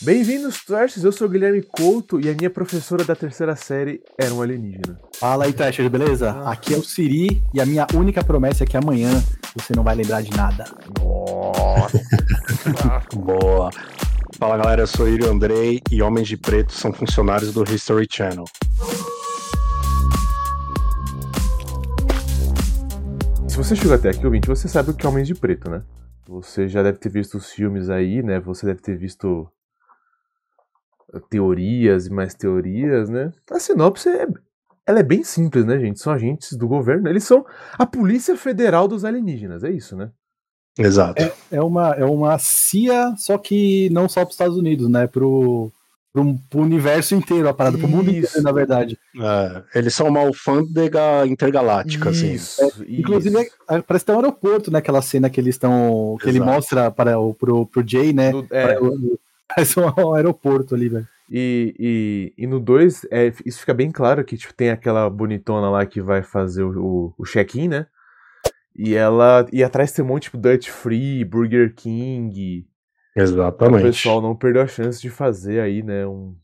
Bem-vindos, Trashers. Eu sou o Guilherme Couto e a minha professora da terceira série era um alienígena. Fala aí, Trashers, beleza? Ah. Aqui é o Siri e a minha única promessa é que amanhã você não vai lembrar de nada. Nossa! Boa. Fala galera, eu sou Iri Andrei e Homens de Preto são funcionários do History Channel. Se você chegou até aqui, ouvinte, você sabe o que é Homens de Preto, né? Você já deve ter visto os filmes aí, né? Você deve ter visto teorias e mais teorias, né? A sinopse é, ela é bem simples, né, gente? São agentes do governo. Eles são a Polícia Federal dos Alienígenas, é isso, né? Exato. É, é uma, é uma CIA, só que não só para os Estados Unidos, né? Pro, pro, pro universo inteiro, a parada, pro mundo Isso. inteiro, na verdade. É, eles são uma alfândega intergaláctica, assim. Isso, isso. Inclusive, é, parece que tem um aeroporto, né? Aquela cena que eles estão. que ele Exato. mostra para o pro, pro Jay, né? No- é, Para Parece um aeroporto ali, velho. E, e, e no 2, é, isso fica bem claro que tipo, tem aquela bonitona lá que vai fazer o, o, o check-in, né? E ela. E atrás tem um monte tipo Dutch Free, Burger King. O Exatamente. pessoal não perdeu a chance de fazer aí, né? Um,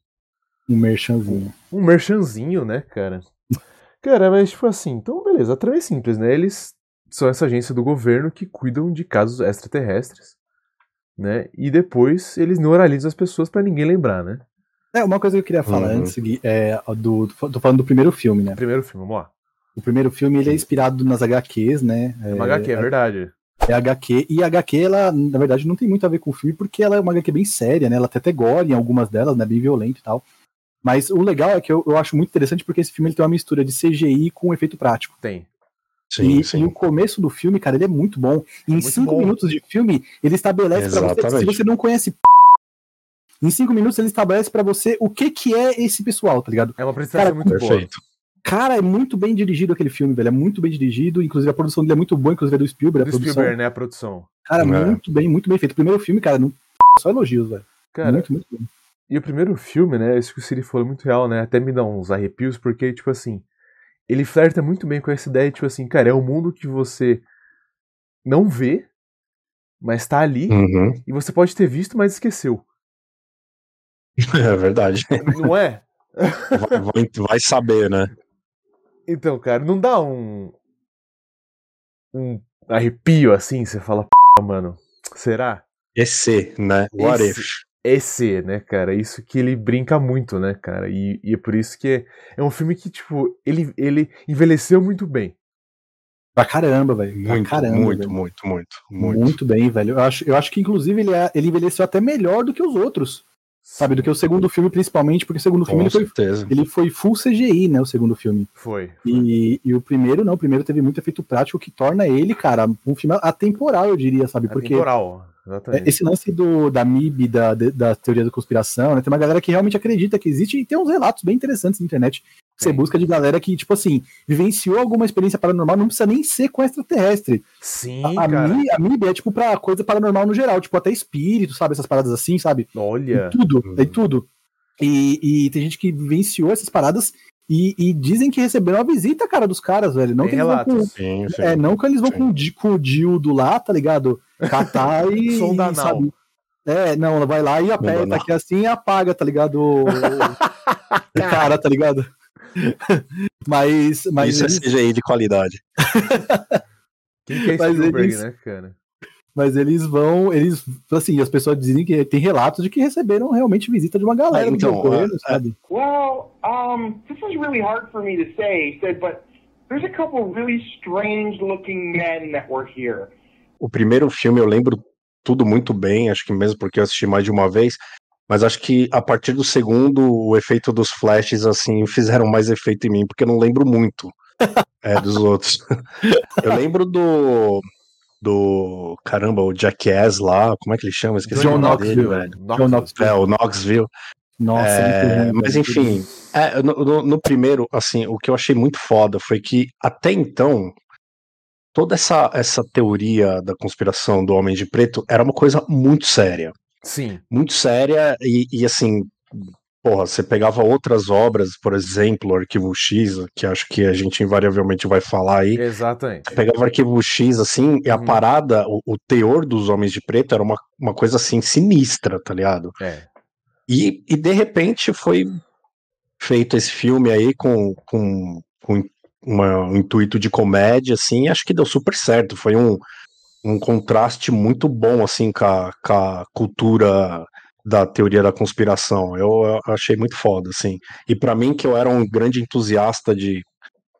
Um merchanzinho. um merchanzinho, né, cara? Cara, mas tipo assim, então beleza, a trama é simples, né? Eles são essa agência do governo que cuidam de casos extraterrestres, né? E depois eles neuralizam as pessoas pra ninguém lembrar, né? É, uma coisa que eu queria falar Uhum. antes Gui, é do. Tô falando do primeiro filme, né? Primeiro filme, vamos lá. O primeiro filme ele é inspirado nas HQs, né? É uma HQ, é verdade. É HQ, e a HQ, ela, na verdade, não tem muito a ver com o filme, porque ela é uma HQ bem séria, né? Ela tem até gore em algumas delas, né? Bem violento e tal. Mas o legal é que eu, eu acho muito interessante porque esse filme ele tem uma mistura de CGI com efeito prático. Tem. Sim, e, sim. e o começo do filme, cara, ele é muito bom. E em Muito cinco bom. minutos de filme, ele estabelece pra você, se Exatamente. você não conhece p... em cinco minutos ele estabelece pra você o que que é esse pessoal, tá ligado? É uma apresentação Cara, muito boa. Perfeito. Cara, é muito bem dirigido aquele filme, velho. É muito bem dirigido. Inclusive, a produção dele é muito boa, inclusive é do Spielberg. Do a produção. Spielberg, né? A produção. Cara, É. muito bem, muito bem feito. O primeiro filme, cara, não... só elogios, velho. Cara, muito, muito bem. e o primeiro filme, né? Isso que o Siri falou é muito real, né? Até me dá uns arrepios, porque, tipo assim, ele flerta muito bem com essa ideia, tipo assim, cara, é um mundo que você não vê, mas tá ali, Uhum. e você pode ter visto, mas esqueceu. É verdade. Não é? Vai, vai- vai saber, né? Então, cara, não dá um. um arrepio assim, você fala, "P***, mano, será? EC, né? What Esse- if? Esse, né, cara? Isso que ele brinca muito, né, cara? E, e é por isso que é, é um filme que, tipo, ele, ele envelheceu muito bem. Pra caramba, velho. Pra Muito, caramba. muito, velho. muito, muito, muito, muito. bem, velho. Eu acho, eu acho que, inclusive, ele, é- ele envelheceu até melhor do que os outros. Sabe? Do que o segundo filme, principalmente, porque o segundo filme Com ele foi, certeza. ele foi full CGI, né? O segundo filme. Foi. E, e o primeiro, não, o primeiro teve muito efeito prático que torna ele, cara, um filme atemporal, eu diria, sabe? Porque Atemporal, É, exatamente. Esse lance do, da MIB, da, da teoria da conspiração, né? Tem uma galera que realmente acredita que existe e tem uns relatos bem interessantes na internet. Você busca de galera que, tipo assim, vivenciou alguma experiência paranormal, não precisa nem ser com extraterrestre. Sim, A, a, cara. MIB, a MIB é tipo pra coisa paranormal no geral, tipo até espírito, sabe? Essas paradas assim, sabe? Olha. E tudo, é tudo. E, e tem gente que vivenciou essas paradas e, e dizem que receberam a visita, cara, dos caras, velho. Não Tem que eles vão com. Sim, sim. é, não que eles vão Sim. com, o com o dildo lá, tá ligado? Catar e. Som da nau. sabe? É, não, ela vai lá e aperta aqui assim e apaga, tá ligado? O, o cara, tá ligado? mas. mas Isso eles, é CGI de qualidade. Quem que é Spielberg, eles- né, cara? Mas eles vão. Eles. Assim, as pessoas dizem que tem relatos de que receberam realmente visita de uma galera Ah, do então, governo, é- sabe? Well, um, this is really hard for me to say, said, but there's a couple really strange looking men that were here. O primeiro filme eu lembro tudo muito bem, acho que mesmo porque eu assisti mais de uma vez, mas acho que a partir do segundo, o efeito dos flashes, assim, fizeram mais efeito em mim, porque eu não lembro muito é, dos outros. Eu lembro do. Do. Caramba, o Jackass lá, como é que ele chama? Esqueci John o nome Knoxville, dele, velho. John Knoxville. É, o Knoxville. Nossa, É, mas enfim, é, no, no- no primeiro, assim, o que eu achei muito foda foi que até então toda essa, essa teoria da conspiração do Homem de Preto era uma coisa muito séria, Sim. muito séria e, e, assim, porra, você pegava outras obras, por exemplo, o Arquivo X, que acho que a gente invariavelmente vai falar aí. Exatamente. Você pegava o Arquivo X, assim, e a Uhum. parada, o, o teor dos Homens de Preto era uma, uma coisa assim sinistra, tá ligado? É. E, e de repente foi feito esse filme aí com, com, com uma, um intuito de comédia, assim, acho que deu super certo. Foi um, um contraste muito bom, assim, com a, com a cultura da teoria da conspiração. Eu, eu achei muito foda, assim. E para mim, que eu era um grande entusiasta de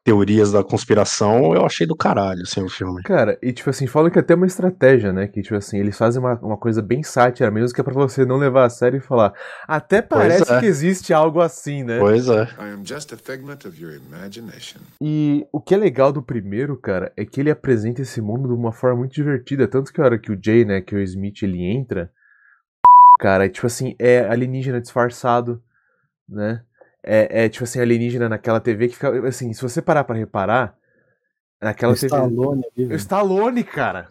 teorias da conspiração, eu achei do caralho, assim, o filme. Cara, e tipo assim, falam que é até uma estratégia, né? Que tipo assim, eles fazem uma, uma coisa bem sátira mesmo, que é pra você não levar a sério e falar. Até parece é. que existe algo assim, né? Pois é. I am just a figment of your imagination. E o que é legal do primeiro, cara, é que ele apresenta esse mundo de uma forma muito divertida. Tanto que a hora que o Jay, né, que o Smith, ele entra, cara, é tipo assim, é alienígena disfarçado, né? É, é tipo assim, alienígena naquela TV que fica. Assim, se você parar pra reparar, naquela O TV. Stallone ali, O. Stallone, cara.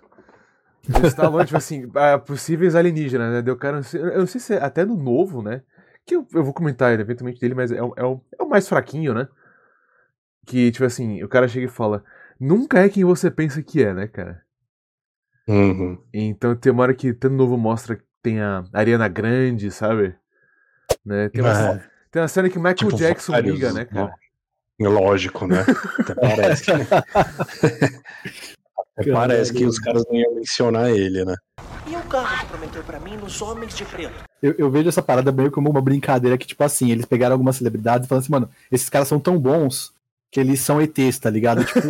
O Stallone, tipo assim, ah, possíveis alienígenas, né? Deu cara, eu não sei- eu não sei se é até no novo, né? Que eu, eu vou comentar eventualmente dele, mas é, o- é, o, é o mais fraquinho, né? Que, tipo assim, o cara chega e fala: Nunca é quem você pensa que é, né, cara? Uhum. Então tem uma hora que até no novo mostra tem a Ariana Grande, sabe? Né? Tem, uma, É. tem uma cena que o Michael Tipo, Jackson vários, liga, né, cara? Lógico, né? Até parece. Até parece que os caras não iam mencionar ele, né? E o carro que prometeu pra mim nos Homens de Preto? Eu, eu vejo essa parada meio como uma brincadeira que, tipo assim, eles pegaram algumas celebridades e falaram assim, mano, esses caras são tão bons que eles são ETs, tá ligado? Tipo,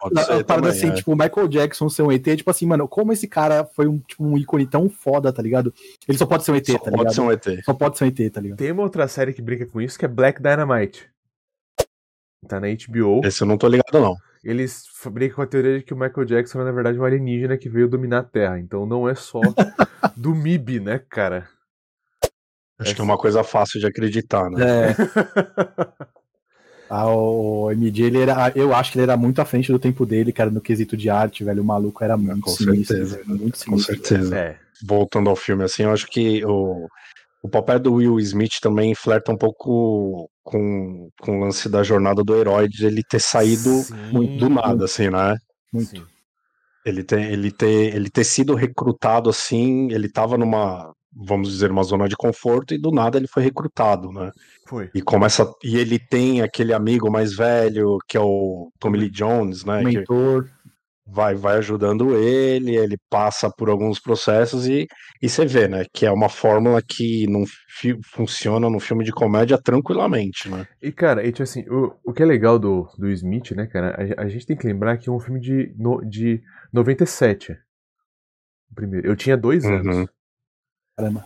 Pode a, parada assim, é. tipo, o Michael Jackson ser um ET, tipo assim, mano, como esse cara foi um, tipo, um ícone tão foda, tá ligado? Ele só pode ser um ET, Só tá pode ligado? ser um ET. Só pode ser um ET, tá ligado? Tem uma outra série que brinca com isso que é Black Dynamite. Tá na HBO. Esse eu não tô ligado, não. Eles brincam com a teoria de que o Michael Jackson é, na verdade, um alienígena que veio dominar a Terra. Então não é só do MIB, né, cara? Acho que é uma coisa fácil de acreditar, né? É, ah, o MJ, ele era, eu acho que ele era muito à frente do tempo dele, cara, no quesito de arte, velho. O maluco era muito com sinistro, certeza, muito Com sinistro. certeza. É. Voltando ao filme, assim, eu acho que o, o papel do Will Smith também flerta um pouco com, com o lance da jornada do herói, de ele ter saído Sim. do nada, assim, né? Muito. Sim. Ele ter, ele ter, ele ter sido recrutado assim, ele tava numa, vamos dizer, uma zona de conforto e do nada ele foi recrutado, né? Foi. E começa e ele tem aquele amigo mais velho que é o Tommy Lee Jones, né? Que Mentor. vai, vai ajudando ele, ele passa por alguns processos e, e você vê, né? Que é uma fórmula que não fi- funciona no filme de comédia tranquilamente, né? E, cara, e, tipo assim, o, o que é legal do, do Smith, né, cara? A, a gente tem que lembrar que é um filme de, no, de 97. O primeiro. Eu tinha dois Uhum. Caramba.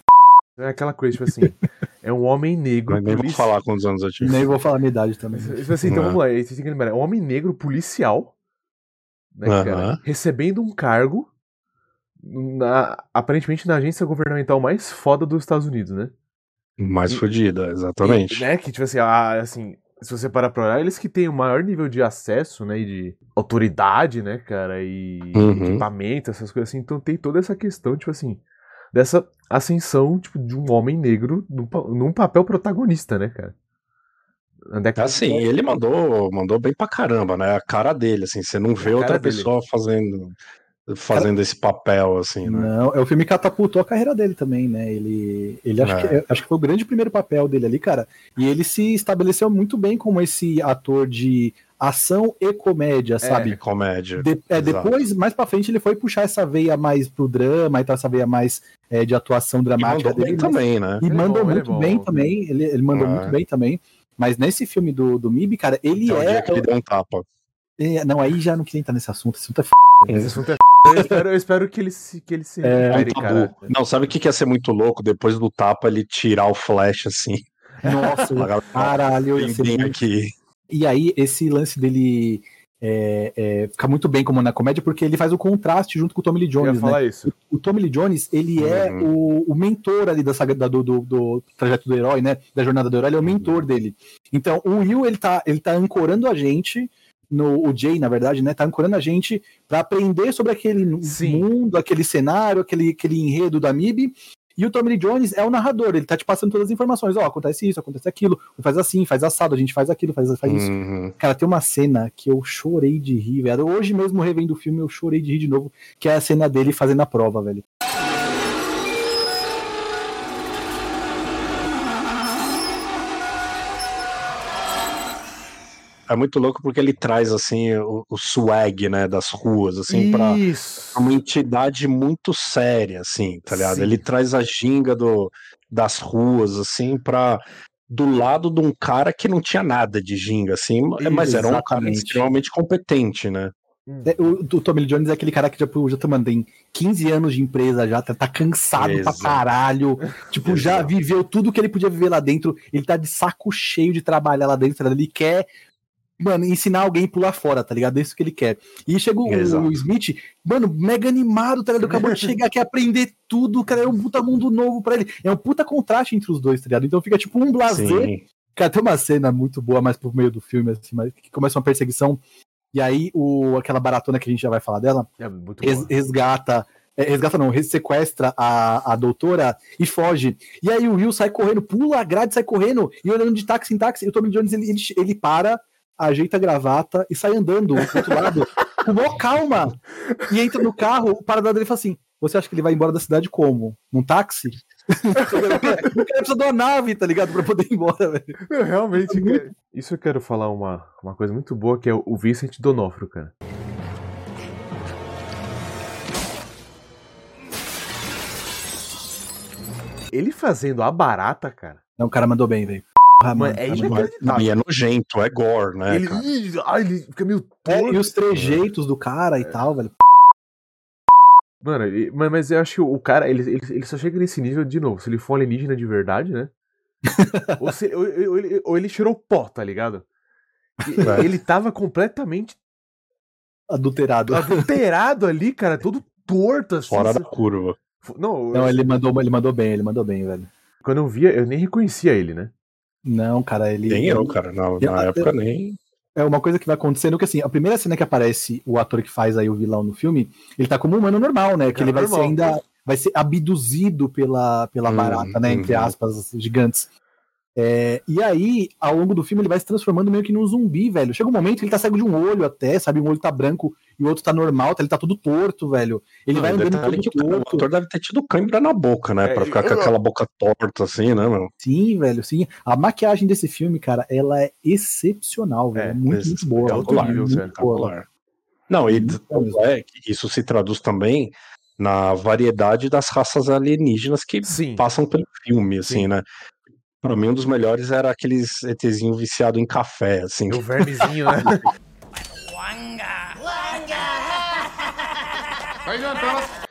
É aquela coisa, tipo assim, é um homem negro. Mas nem vou polici- falar quantos anos eu tive. Nem vou falar a minha idade também. Tipo assim, então Uhum. vamos lá, vocês têm que lembrar, é um homem negro policial, né, cara, Aham. recebendo um cargo na, aparentemente na agência governamental mais foda dos Estados Unidos, né? Mais E- fodida, exatamente. E, né, que tipo assim, ah, assim, se você parar pra olhar, eles que têm o maior nível de acesso, né, e de autoridade, né, cara, e Uhum. equipamento, essas coisas assim, então tem toda essa questão, tipo assim, dessa ascensão, tipo, de um homem negro num, num papel protagonista, né, cara? Década Assim, ele mandou, mandou bem pra caramba, né? A cara dele, assim, você não vê outra cara dele. pessoa fazendo fazendo esse papel, assim, né? Não, é o filme que catapultou a carreira dele também, né? Ele, ele acho, É. que, eu acho que foi o grande primeiro papel dele ali, cara. E ele se estabeleceu muito bem como esse ator de ação e comédia, É sabe? comédia. De- é, depois, mais pra frente, ele foi puxar essa veia mais pro drama e tal, essa veia mais é, de atuação E dramática mandou bem dele. mas- também, né? E Ele é mandou bom, ele é muito bom. bem também. Ele, ele mandou É. muito bem também. Mas nesse filme do, do MIB, cara, ele um é, dia que ele deu um tapa. é- Não, aí já não queria entrar nesse assunto. Esse assunto é f... Esse assunto é f... eu, espero, eu espero que ele se, que ele se É, recupere, Um cara. Não, sabe o que que ia ser muito louco? Depois do tapa, ele tirar o flash, assim. Nossa, caralho. ia ser bem muito aqui. E aí, esse lance dele é, é, fica muito bem como na comédia, porque ele faz o contraste junto com o Tommy Lee Eu ia Jones, né? falar isso. O Tommy Lee Jones, ele é Uhum. o, o mentor ali da saga da- do, do, do trajeto do herói, né? Da jornada do herói, ele é o mentor dele. Então, o Will, ele tá, ele tá ancorando a gente, no, o Jay, na verdade, né? Tá ancorando a gente pra aprender sobre aquele Sim. mundo, aquele cenário, aquele, aquele enredo da MIB. E o Tommy Lee Jones é o narrador, ele tá te passando todas as informações. Ó, acontece isso, acontece aquilo, faz assim, faz assado, a gente faz aquilo, faz, faz isso. Uhum. Cara, tem uma cena que eu chorei de rir, velho. Hoje mesmo revendo o filme, eu chorei de rir de novo, que é a cena dele fazendo a prova, velho. É muito louco porque ele traz, assim, o, o swag, né, das ruas, assim, pra Isso. uma entidade muito séria, assim, tá ligado? Sim. Ele traz a ginga do, das ruas, assim, pra. Do lado de um cara que não tinha nada de ginga, assim, mas era um cara extremamente competente, né? É, O, o Tommy Jones é aquele cara que já, já tem 15 anos de empresa já, tá, tá cansado Exato. pra caralho. Tipo, já viveu tudo que ele podia viver lá dentro. Ele tá de saco cheio de trabalhar lá dentro. tá? Ele quer, mano, ensinar alguém a pular fora, tá ligado? É isso que ele quer. E chega o, o Smith, mano, mega animado, tá ligado? Acabou de chegar aqui aprender tudo, cara. É um puta mundo novo pra ele. É um puta contraste entre os dois, tá ligado? Então fica tipo um blazer Sim. Cara, tem uma cena muito boa mais pro meio do filme, assim, mas que começa uma perseguição. E aí, o, aquela baratona que a gente já vai falar dela, É res- resgata. é, resgata não, sequestra a, a doutora e foge. E aí o Will sai correndo, pula a grade, sai correndo, e olhando de táxi em táxi, e o Tommy Jones ele, ele, ele para, ajeita a gravata e sai andando pro outro lado, com maior calma. E entra no carro, o parador dele fala assim: Você acha que ele vai embora da cidade como? Num táxi? o cara precisa de uma nave, tá ligado? Pra poder ir embora, velho. Eu realmente, cara, isso eu quero falar uma, uma coisa muito boa, que é o Vincent Donofrio, cara. Ele fazendo a barata, cara. Não, o cara mandou bem, velho. Porra, Mano, é tá inacreditável. e é nojento, é gore, né? ele, cara? Ih, ai, ele fica meio É, torto. e os trejeitos do cara e tal, velho. Mano, ele- mas, mas eu acho que o cara, ele, ele, ele só chega nesse nível de novo. Se ele for alienígena de verdade, né? ou, se- ou- ou ele, ou ele cheirou pó, tá ligado? E- É. Ele tava completamente Adulterado. adulterado ali, cara, todo torto, assim. Fora da curva. Não, Não, eu- ele mandou, ele mandou bem, ele mandou bem, velho. quando eu via, eu nem reconhecia ele, né? Não, cara, ele. Nem eu, cara. Na, na Eu- época nem. É uma coisa que vai acontecendo que assim, a primeira cena que aparece o ator que faz aí o vilão no filme, ele tá como um humano normal, né? Que É ele vai normal. ser ainda vai ser abduzido pela, pela Hum, barata, né? Entre uhum. aspas, gigantes. É, e aí, ao longo do filme, ele vai se transformando meio que num zumbi, velho. Chega um momento que ele tá cego de um olho até, sabe? Um olho tá branco e o outro tá normal, tá- ele tá todo torto, velho. Ele Não, vai andando todo que o, torto. ator deve ter tido cãibra na boca, né? É, pra ficar com aquela boca torta assim, né, meu? Sim, velho, sim. A maquiagem desse filme, cara, ela é excepcional, velho. É, É, muito, muito boa. é outro muito nível, boa. Não, e Muito é que isso se traduz também na variedade das raças alienígenas que Sim. passam pelo filme, assim, Sim. né? Pra mim, um dos melhores era aqueles ETzinho viciado em café, assim. O vermezinho, né?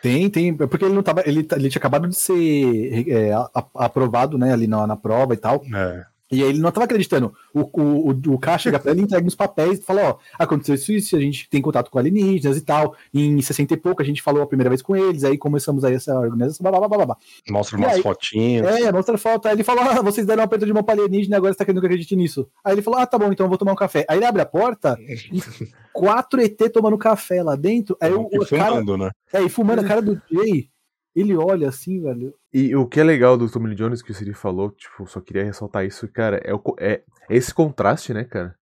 Tem, tem. é Porque ele não tava. Ele, ele tinha acabado de ser é, aprovado, né, ali na, na prova e tal. É. E aí ele não tava acreditando. O, o, o, o cara chega pra ele, entrega uns papéis e fala: Ó, aconteceu isso, isso, a gente tem contato com alienígenas e tal. Em 60 e pouco a gente falou a primeira vez com eles, aí começamos aí essa organização, blá blá blá blá blá. Mostra umas aí? fotinhas. É, mostra foto. Aí ele falou: Ah, vocês deram um aperto de mão pra alienígena, agora você tá querendo que acredite nisso. Aí ele falou: Ah, tá bom, então eu vou tomar um café. Aí ele abre a porta e quatro ET tomando café lá dentro. Aí o, e o cara. fumando, né? É, e fumando a cara do Jay, ele olha assim, velho. E o que é legal do Tommy Lee Jones, que o Siri falou, tipo, só queria ressaltar isso, cara, é, o é é esse contraste, né, cara?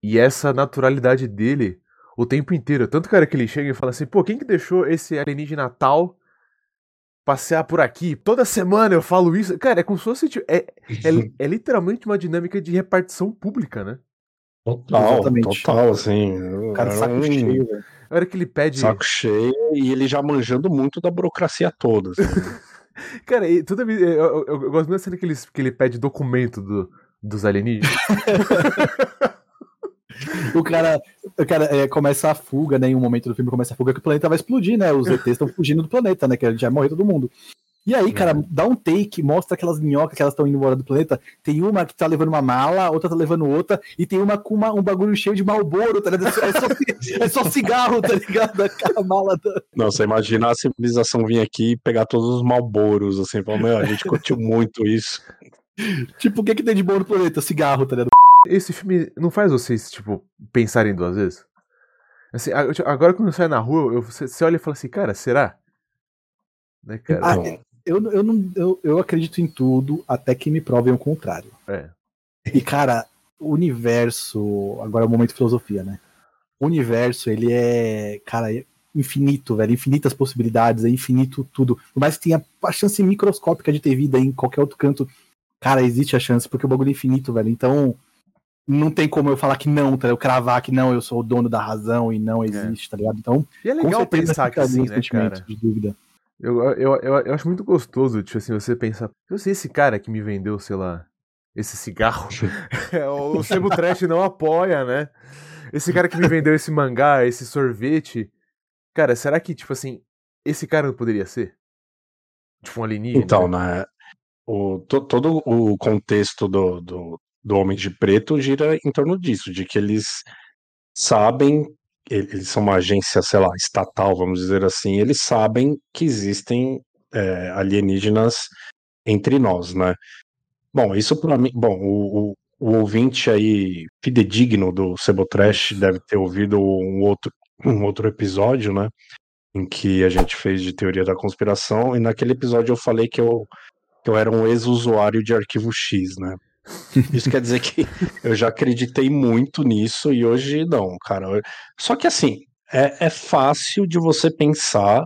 E essa naturalidade dele o tempo inteiro. Tanto, cara, que ele chega e fala assim, pô, quem que deixou esse alienígena tal passear por aqui? Toda semana eu falo isso. Cara, é como se fosse, tipo, é, é, é literalmente uma dinâmica de repartição pública, né? Total, Exatamente. total, assim. O cara saco um cheio, velho. A hora que ele pede. Saco cheio e ele já manjando muito da burocracia toda. assim. Cara, e toda vez. Eu, eu- eu- gosto muito da cena que ele, que ele pede documento do, dos alienígenas. O cara, o cara é, começa a fuga, né? Em um momento do filme começa a fuga que o planeta vai explodir, né? Os ETs estão fugindo do planeta, né? Que já vai morrer todo mundo. E aí, cara, dá um take, mostra aquelas minhocas que elas estão indo embora do planeta. Tem uma que tá levando uma mala, outra tá levando outra, e tem uma com uma- um bagulho cheio de malboro, tá ligado? É só, é só cigarro, tá ligado? Aquela mala da... Não, você imagina a civilização vir aqui e pegar todos os malboros, assim, falar, meu, a gente curtiu muito isso. Tipo, o que que tem de bom no planeta? Cigarro, tá ligado? Esse filme não faz vocês, tipo, pensarem duas vezes? Assim, agora quando sai na rua, eu- você, você olha e fala assim, cara, será? Né, cara? Ah. Eu, eu, não, eu, eu acredito em tudo até que me provem o contrário. É. E, cara, o universo. Agora é o momento de filosofia, né? O universo, ele é, cara, é infinito, velho. Infinitas possibilidades, é infinito tudo. Por mais que tenha a chance microscópica de ter vida em qualquer outro canto, cara, existe a chance, porque o bagulho é infinito, velho. Então, não tem como eu falar que não, tá? Eu cravar que não, eu sou o dono da razão e não existe, tá ligado? Então, E é legal pensar que um né, cara? de dúvida. Eu, eu, eu, eu acho muito gostoso, tipo assim, você pensar, eu sei esse cara que me vendeu, sei lá, esse cigarro, é, o Sebo Trash não apoia, né? Esse cara que me vendeu esse mangá, esse sorvete, cara, será que, tipo assim, esse cara não poderia ser? Tipo um alienígena? Então, né? O, to- todo o contexto do, do, do Homem de Preto gira em torno disso, de que eles sabem, eles são uma agência, sei lá, estatal, vamos dizer assim, eles sabem que existem é, alienígenas entre nós, né? Bom, isso para mim, bom, o, o, o ouvinte aí fidedigno do Cebotrash deve ter ouvido um outro, um outro episódio, né? Em que a gente fez de teoria da conspiração, e naquele episódio eu falei que eu, que eu era um ex-usuário de arquivo X, né? Isso quer dizer que eu já acreditei muito nisso e hoje não, cara. Só que assim, é, é fácil de você pensar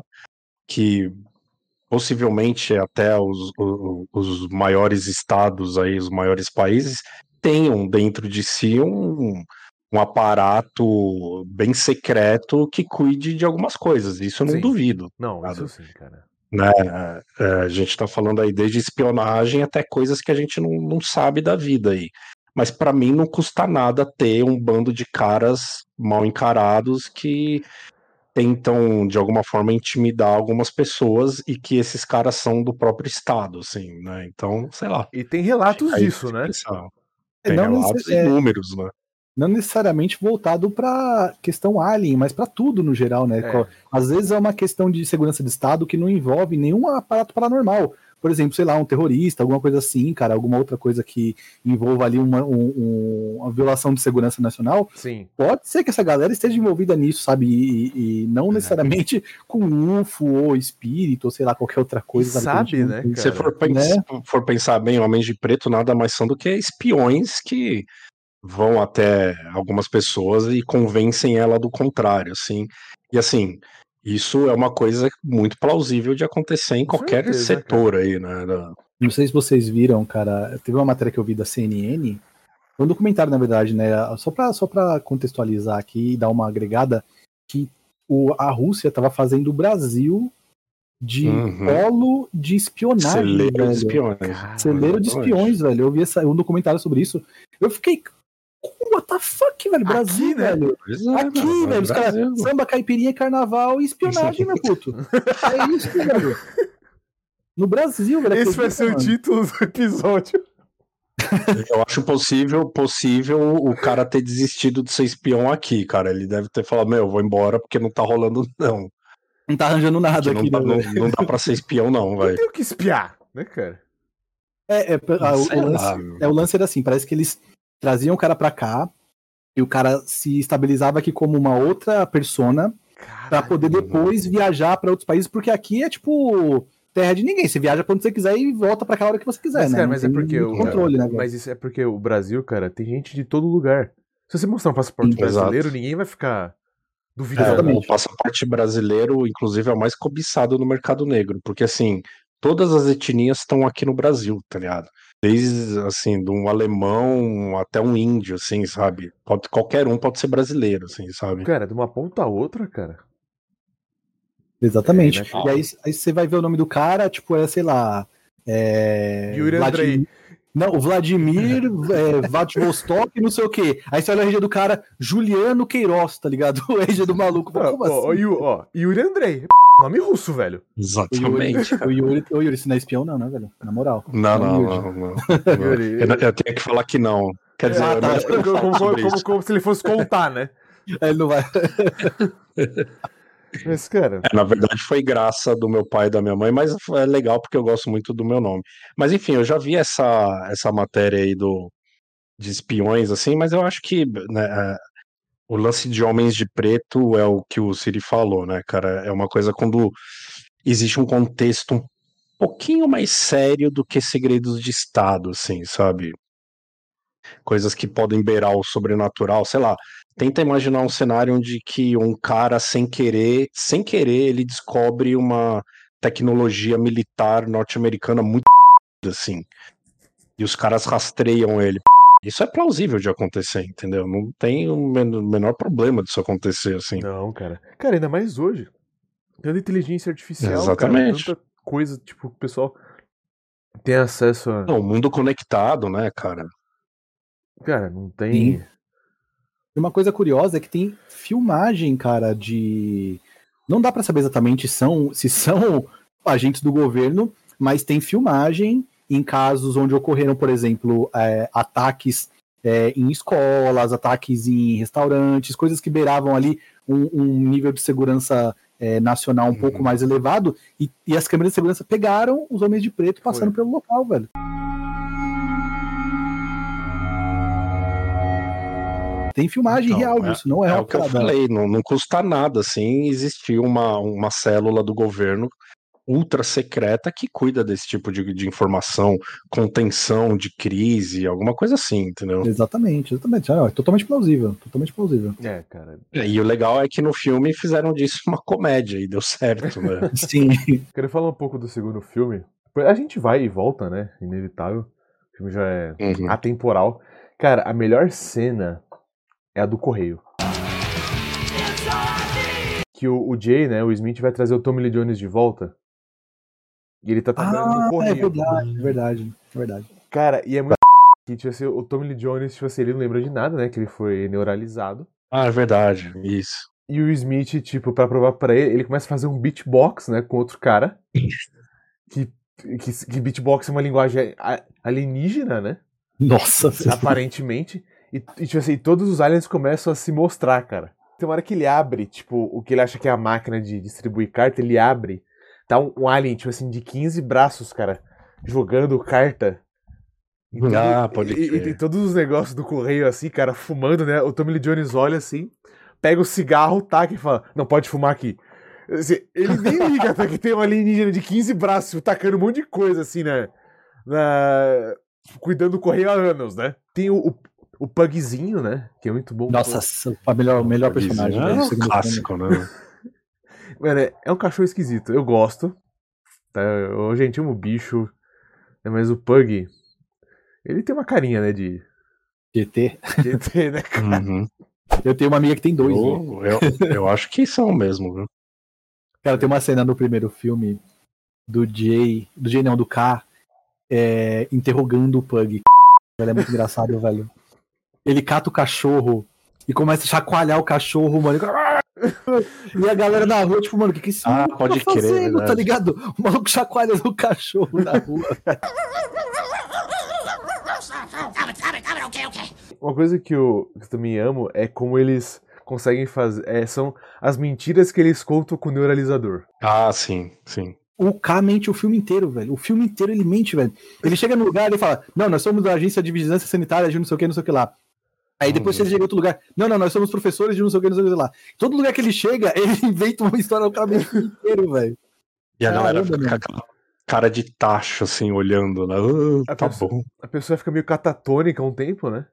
que possivelmente até os, o- os maiores estados aí, os maiores países, tenham dentro de si um, um aparato bem secreto que cuide de algumas coisas. Isso eu não Sim. duvido. Não, Nada. isso sim, cara. Né? É, a gente está falando aí desde espionagem até coisas que a gente não, não sabe da vida aí. Mas para mim não custa nada ter um bando de caras mal encarados que tentam de alguma forma intimidar algumas pessoas e que esses caras são do próprio estado, assim, né? Então, sei lá. E tem relatos disso, né? É, Tem não relatos é, inúmeros, né? Não necessariamente voltado pra questão alien, mas pra tudo no geral, né? É. Às vezes é uma questão de segurança de Estado que não envolve nenhum aparato paranormal. Por exemplo, sei lá, um terrorista, alguma coisa assim, cara, alguma outra coisa que envolva ali uma, um- um- uma violação de segurança nacional. Sim. Pode ser que essa galera esteja envolvida nisso, sabe? E, e não necessariamente com UFO ou espírito, ou sei lá, qualquer outra coisa. Sabe, sabe, né, tem. Se cara? for, pens- for pensar bem, Homens de Preto nada mais são do que espiões que vão até algumas pessoas e convencem ela do contrário, assim. E assim, isso é uma coisa muito plausível de acontecer em qualquer certeza, setor aí, né? da- Não sei se vocês viram, cara. Teve uma matéria que eu vi da CNN. Um documentário, na verdade, né? Só pra, só pra contextualizar aqui e dar uma agregada, que o, a Rússia tava fazendo o Brasil de Uhum. polo de espionagem. Celeiro velho. de espiões. Celeiro de espiões, velho. Eu vi essa, um documentário sobre isso. Eu fiquei. What the fuck, velho? Brasil, Aqui, né? velho. É, Aqui, mano, velho. Os caras. Samba, caipirinha, carnaval e espionagem, meu puto. É isso, velho. No Brasil, velho. Esse vai ser o título do episódio. Eu acho possível, possível o cara ter desistido de ser espião aqui, cara. Ele deve ter falado, meu, eu vou embora porque não tá rolando, não. Não tá arranjando nada Que aqui, não, dá, né, não, velho? não dá pra ser espião, não, Não velho. tem o que espiar, né, cara? É, é, o, Sei o lance, é, o lance era assim, parece que eles traziam o cara pra cá e o cara se estabilizava aqui como uma outra persona pra Caralho. poder depois viajar pra outros países, porque aqui é tipo terra de ninguém. Você viaja pra onde você quiser e volta pra aquela hora que você quiser, Mas, né? cara, mas é porque o- controle, né? Mas isso é porque o Brasil, cara, tem gente de todo lugar. Se você mostrar um passaporte Sim, brasileiro, exato. ninguém vai ficar É, duvidando. Exatamente. o passaporte brasileiro, inclusive, é o mais cobiçado no mercado negro, porque assim, todas as etnias estão aqui no Brasil, tá ligado? Desde assim, de um alemão até um índio, assim, sabe? Pode, qualquer um pode ser brasileiro, assim, sabe? Cara, de uma ponta a outra, cara. Exatamente. É, né, e aí, aí você vai ver o nome do cara, tipo, é, sei lá. É... Yuri Andrei. Não, o Vladimir é, Vladivostok, não sei o quê. Aí você olha a RG do cara, Juliano Queiroz, tá ligado? O RG do maluco. Ó, Como ó, ó, assim? Yu- ó, Yuri Andrei. Nome russo, velho. O Yuri, Exatamente. o Yuri, o Yuri, se não é espião, não, né, velho? Na moral. Não, não, Yuri. não, não. não. Yuri. Eu, eu tenho que falar que não. Quer dizer, Ah, eu tá. não É, como, como- como- como se ele fosse contar, né? Aí Ele não vai. Cara, É, na verdade, foi graça do meu pai e da minha mãe, mas é legal porque eu gosto muito do meu nome. Mas enfim, eu já vi essa, essa matéria aí do, de espiões, assim, mas eu acho que né, é, o lance de homens de preto é o que o Siri falou, né, cara? É uma coisa quando existe um contexto um pouquinho mais sério do que segredos de Estado, assim, sabe? Coisas que podem beirar o sobrenatural, sei lá. Tenta imaginar um cenário onde que um cara, sem querer, sem querer, ele descobre uma tecnologia militar norte-americana muito assim. E os caras rastreiam ele. Isso é plausível de acontecer, entendeu? Não tem o men- menor problema disso acontecer, assim. Não, cara. Cara, ainda mais hoje. Tanta inteligência artificial, Exatamente. cara. Tanta coisa, tipo, o pessoal tem acesso a. Não, o mundo conectado, né, cara? Cara, não tem. E uma coisa curiosa é que tem filmagem, cara, de. Não dá pra saber exatamente são, se são agentes do governo, mas tem filmagem em casos onde ocorreram, por exemplo, é, ataques é, em escolas, ataques em restaurantes, coisas que beiravam ali um, um nível de segurança é, nacional um pouco mais elevado, e, e as câmeras de segurança pegaram os homens de preto passando Foi. pelo local, velho. Tem filmagem Então, real é- disso, não é, É o que eu falei, não, não custa nada, assim, existir uma, uma célula do governo ultra secreta que cuida desse tipo de, de informação, contenção de crise, alguma coisa assim, entendeu? Exatamente, exatamente. Ah, é totalmente plausível, totalmente plausível. É, cara. E o legal é que no filme fizeram disso uma comédia e deu certo, né? Sim. Quero falar um pouco do segundo filme. A gente vai e volta, né? Inevitável. O filme já é Uhum. atemporal. Cara, a melhor cena é a do correio. Que o, o Jay, né, o Smith vai trazer o Tommy Lee Jones de volta. E ele tá trabalhando no Ah, é correio. verdade, é verdade, é verdade. Cara, e é muito que tipo assim, o Tommy Lee Jones, tipo assim, ele não lembra de nada, né? Que ele foi neuralizado. Ah, é verdade, isso. E o Smith, tipo, pra provar pra ele, ele começa a fazer um beatbox, né, com outro cara. Que, que, que beatbox é uma linguagem alienígena, né? Nossa, senhora. Aparentemente. E, e, tipo assim, todos os aliens começam a se mostrar, cara. Tem uma hora que ele abre, tipo, o que ele acha que é a máquina de distribuir carta, ele abre. Tá um, um alien, tipo assim, de 15 braços, cara, jogando carta. E tudo- Ah, pode e, e tem todos os negócios do correio, assim, cara, fumando, né? O Tommy Lee Jones olha assim, pega o cigarro, taca e fala: Não pode fumar aqui. Assim, ele nem liga até que tem um alienígena de 15 braços tacando um monte de coisa, assim, né? Na... Cuidando do correio há anos, né? Tem o, o, o Pugzinho, né? Que é muito bom. Nossa, a melhor, o melhor personagem. É velho, do um filme. clássico, né? Mano, é, é um cachorro esquisito. Eu gosto. Tá? Eu, gente, amo o bicho. né, Mas o Pug. Ele tem uma carinha, né? De. GT. ET, né, cara? Uhum. Eu tenho uma amiga que tem dois. Eu, eu, eu acho que são mesmo, viu? Cara, tem uma cena no primeiro filme do Jay, do Jay não, do K, é, interrogando o Pug. Velho, é muito engraçado, velho. Ele cata o cachorro e começa a chacoalhar o cachorro, mano. E a galera na rua, tipo, mano, o que que esse Ah, maluco pode tá crer, fazendo, tá ligado? O maluco chacoalhando o cachorro na rua. Uma coisa que eu, que eu também amo é como eles conseguem fazer. é, são as mentiras que eles contam com o neuralizador. Ah, sim, sim. O K mente o filme inteiro, velho. O filme inteiro ele mente, velho. Ele chega no lugar e fala: Não, nós somos da agência de vigilância sanitária de não sei o que, não sei o que lá. Aí depois ele chega em outro lugar. Não, não, nós somos professores de não sei o que, não sei o que lá. Todo lugar que ele chega, ele inventa uma história, o cara mente o filme inteiro, velho. E a galera fica com aquela cara de tacho, assim, olhando, né? A tá pessoa- bom. A pessoa fica meio catatônica um tempo, né?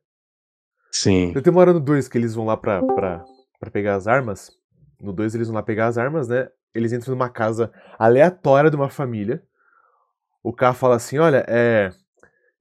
Sim. Tem uma hora no 2 que eles vão lá pra, pra, pra pegar as armas. No 2 eles vão lá pegar as armas, né? Eles entram numa casa aleatória de uma família. O cara fala assim: Olha, é.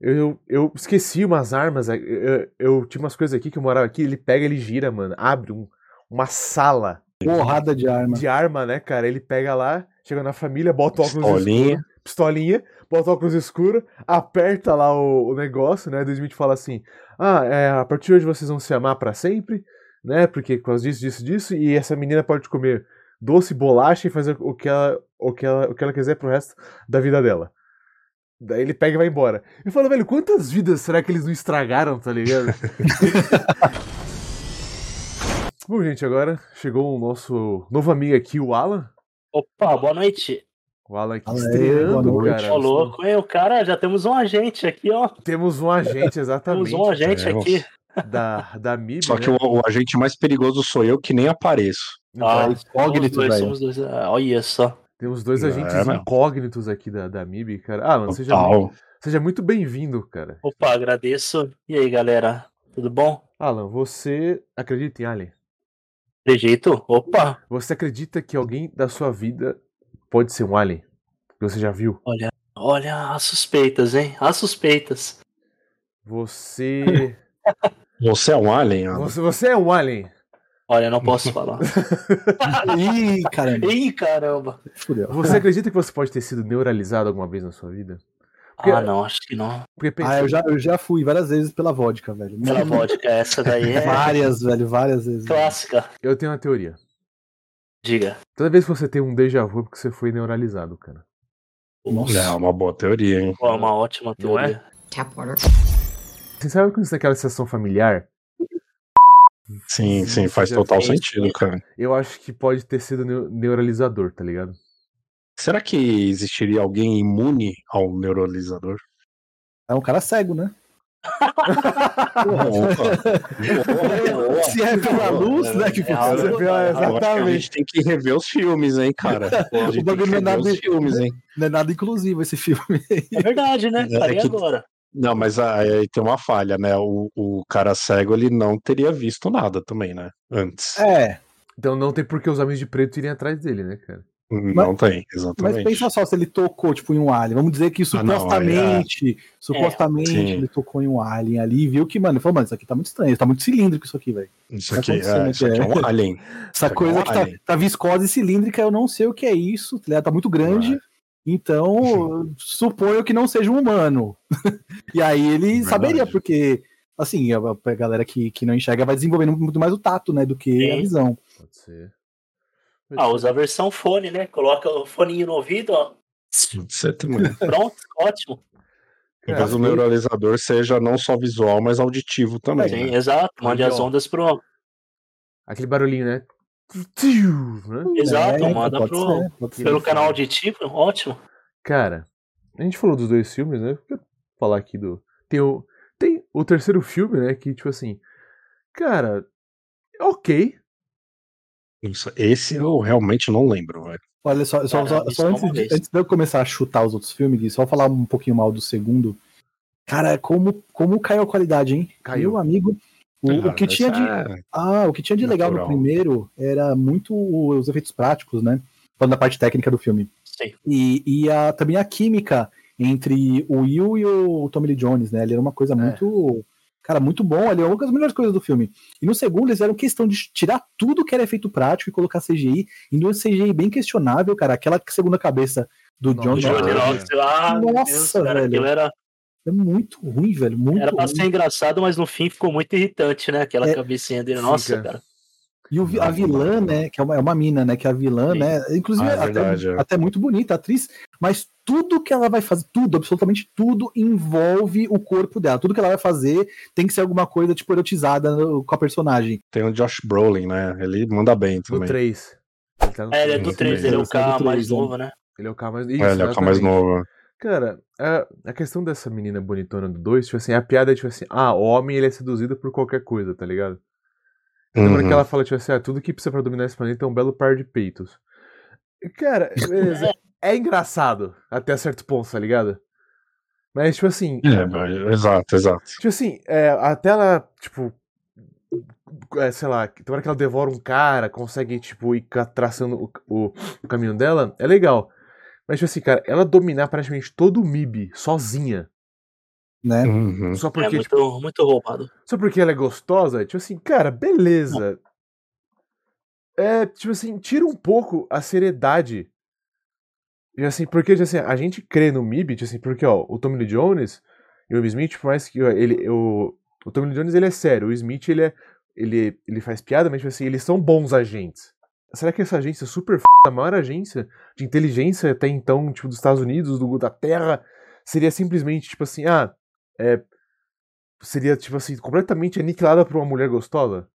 Eu, eu esqueci umas armas. é, Eu, eu tinha umas coisas aqui que eu morava aqui. Ele pega, ele gira, mano. Abre um, uma sala Porrada de arma. de arma, né, cara? Ele pega lá, chega na família, bota o óculos Pistolinha. escuro, pistolinha, bota o óculos escuro, aperta lá o, o negócio, né? Do Smith fala assim: Ah, é, a partir de hoje vocês vão se amar pra sempre, né? Porque por causa disso, disso, disso, e essa menina pode comer doce, bolacha e fazer o que ela, o que ela, o que ela quiser pro resto da vida dela. Daí ele pega e vai embora. Eu falo, velho, quantas vidas será que eles não estragaram, tá ligado? Bom, gente, agora chegou o nosso novo amigo aqui, o Alan. Opa, boa noite. O Alan aqui estreando, cara. Ô, louco, hein? O cara, já temos um agente aqui, ó. Temos um agente, exatamente. Temos um agente temos. aqui. Da, da MIB, Só né? que o, o agente mais perigoso sou eu, que nem apareço. Ah, é incógnito, somos dois, velho. somos dois. Ah, Olha só. Temos dois É, agentes meu. incógnitos aqui da, da MIB, cara. Alan, seja, Total. seja muito bem-vindo, cara. Opa, agradeço. E aí, galera? Tudo bom? Alan, você acredita em Alien? Acredito? Opa, Você acredita que alguém da sua vida pode ser um Alien? Que você já viu? olha, olha as suspeitas, hein? As suspeitas. Você. Você é um alien? Ana? você, você é um alien. Olha, eu não posso falar. Ih, caramba. Ih, caramba. Fudeu. Você acredita que você pode ter sido neuralizado alguma vez na sua vida? Porque- Ah, não, acho que não. Porque pensa, Ah, eu já, eu já fui várias vezes pela vodka, velho. Pela vodka, essa daí é Várias, velho, várias vezes. clássica. eu tenho uma teoria. Diga. Toda vez que você tem um déjà vu é porque você foi neuralizado, cara. Nossa. É uma boa teoria, hein? É uma ótima Não é? teoria. Tap water. Você sabe quando você tem aquela sensação familiar? Sim, sim, faz total sentido, cara. Eu acho que pode ter sido neu- neuralizador, tá ligado? Será que existiria alguém imune ao neuralizador? É um cara cego, né? Opa. Se é pela luz, né? Que É acho que a exatamente. gente tem que rever os filmes, hein, cara? Pô, a gente tem bagulho que não é nada- os filmes, hein? Não é nada inclusivo esse filme. É verdade, né? É e que- agora? Não, mas aí tem uma falha, né? O, o cara cego, ele não teria visto nada também, né? Antes. É, Então não tem por que os homens de preto irem atrás dele, né, cara? Não tem, mas exatamente. pensa só se ele tocou, tipo, em um alien. Vamos dizer que Ah, não, supostamente, supostamente Sim. ele tocou em um alien ali e viu que, mano, ele falou, mano, isso aqui tá muito estranho, tá muito cilíndrico isso aqui, velho. Isso Tá aqui, é, isso aqui é um alien. Essa Isso coisa é que um tá, alien. tá viscosa e cilíndrica, eu não sei o que é isso, tá? Tá muito grande. Vai. Então, suponho que não seja um humano. e aí ele Verdade. saberia, porque, assim, a, a galera que, que não enxerga vai desenvolvendo muito mais o tato, né, do que a Sim. visão. Pode ser. Ah, usa a versão fone, né? Coloca o foninho no ouvido, ó. Também. Pronto, ótimo. Talvez o neuralizador seja não só visual, mas auditivo também. Sim, né? exato. Mande as ondas pro. Aquele barulhinho, né? Tiu, né? Exato, É, manda pode pro, ser, pode ser. pelo canal auditivo, ótimo. Cara, a gente falou dos dois filmes, né? Vou falar aqui do. Tem o, tem o terceiro filme, né? Que, tipo assim. Cara, ok. Isso- Esse eu realmente não lembro, velho. Olha só, só, só- só é antes, de, antes de eu começar a chutar os outros filmes, Gui, só falar um pouquinho mal do segundo. Cara, como, como caiu a qualidade, hein? Caiu. Meu amigo. O, o que Ah, tinha de, ah, o que tinha de legal no natural. primeiro era muito os efeitos práticos, né? Falando da parte técnica do filme. Sim. E, e a, também a química entre o Will e o Tommy Lee Jones, né? Ele era uma coisa muito. Cara, muito bom. Ele é uma das melhores coisas do filme. E no segundo, eles eram questão de tirar tudo que era efeito prático e colocar CGI. E no CGI bem questionável, cara. Aquela segunda cabeça do John Johnny Jones Knox, ah, Nossa, Deus, cara, velho. aquilo era, é muito ruim, velho. Muito era pra ruim. ser engraçado, mas no fim ficou muito irritante, né? Aquela É, cabecinha dele. Nossa, fica. cara. E o a vilã, né, que é uma, é uma mina, né, que é a vilã, Sim. né, inclusive Ah, é até, verdade, é. até muito bonita a atriz, mas tudo que ela vai fazer, tudo, absolutamente tudo envolve o corpo dela. Tudo que ela vai fazer tem que ser alguma coisa, tipo, erotizada no- com a personagem. Tem o Josh Brolin, né? Ele manda bem Do também. 3. Ele, tá no É, ele é três. do Sim, 3, sim, ele é o é K mais três, né? novo, né? Ele é o cara mais. É, ele é o cara mais novo. Cara, a, a questão dessa menina bonitona do 2, tipo assim, a piada é tipo assim, ah, o homem ele é seduzido por qualquer coisa, tá ligado? Lembra Uhum. que ela fala, tipo assim, ah, tudo que precisa pra dominar esse planeta é um belo par de peitos. Cara, beleza, é engraçado até certo ponto, tá ligado? Mas, tipo assim, É, exato, exato. tipo assim, é, até ela, tipo, é, sei lá, tem hora que ela devora um cara, consegue, tipo, ir traçando o, o, o caminho dela, é legal. Mas, tipo assim, cara, ela dominar praticamente todo o MIB sozinha, Né? Uhum. só É porque, muito, tipo, muito roubado. só porque ela é gostosa, tipo assim, cara, beleza. É, tipo assim, tira um pouco a seriedade. E assim, porque tipo assim, a gente crê no MIB, tipo assim, porque ó, o Tommy Lee Jones e o Smith, por mais que ó, ele, o, o Tommy Lee Jones ele é sério, o Smith ele é, ele, ele faz piada, mas tipo assim, eles são bons agentes. Será que essa agência super f... a maior agência de inteligência até então, tipo, dos Estados Unidos, do, da Terra, seria simplesmente, tipo assim, ah, é, seria, tipo assim, completamente aniquilada por uma mulher gostosa?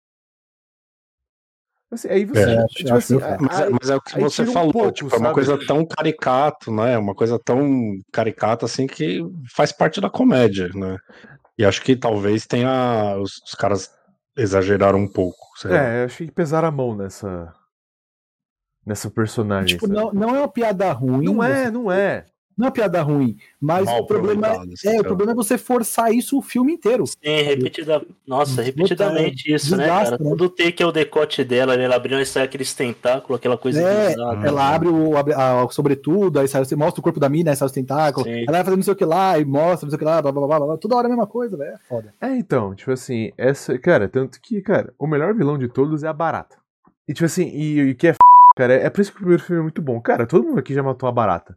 Assim, aí você, É, acho- tipo acho assim. Mas, é- aí- mas é o que você tira um falou, pouco, tipo, é uma sabe? coisa tão caricato, né? Uma coisa tão caricata assim que faz parte da comédia, né? E acho que talvez tenha. Os, os caras exageraram um pouco. sei. É, eu achei que pesaram a mão nessa. Nessa personagem. Tipo, sabe? não, não é uma piada ruim. não é, você- não é. Não é uma piada ruim, mas Mal o problema, é, assim, o problema é você forçar isso o filme inteiro. Sim, repetida. Nossa, repetidamente isso, né, Desgasta, cara? né? Todo take é o decote dela, né? Ela abrindo e sai aqueles tentáculos, aquela coisa É, bizarra. Ela abre o abre, a, sobretudo, aí sai, você mostra o corpo da mina, aí sai os tentáculos. Sim. Ela vai fazendo não sei o que lá, e mostra, não sei o que lá, blá blá blá, blá, blá. Toda hora a mesma coisa, velho. É foda. É, então, tipo assim, essa. Cara, tanto que, cara, o melhor vilão de todos é a barata. E, tipo assim, e o que é f, cara, é por isso que o primeiro filme é muito bom. Cara, todo mundo aqui já matou a barata.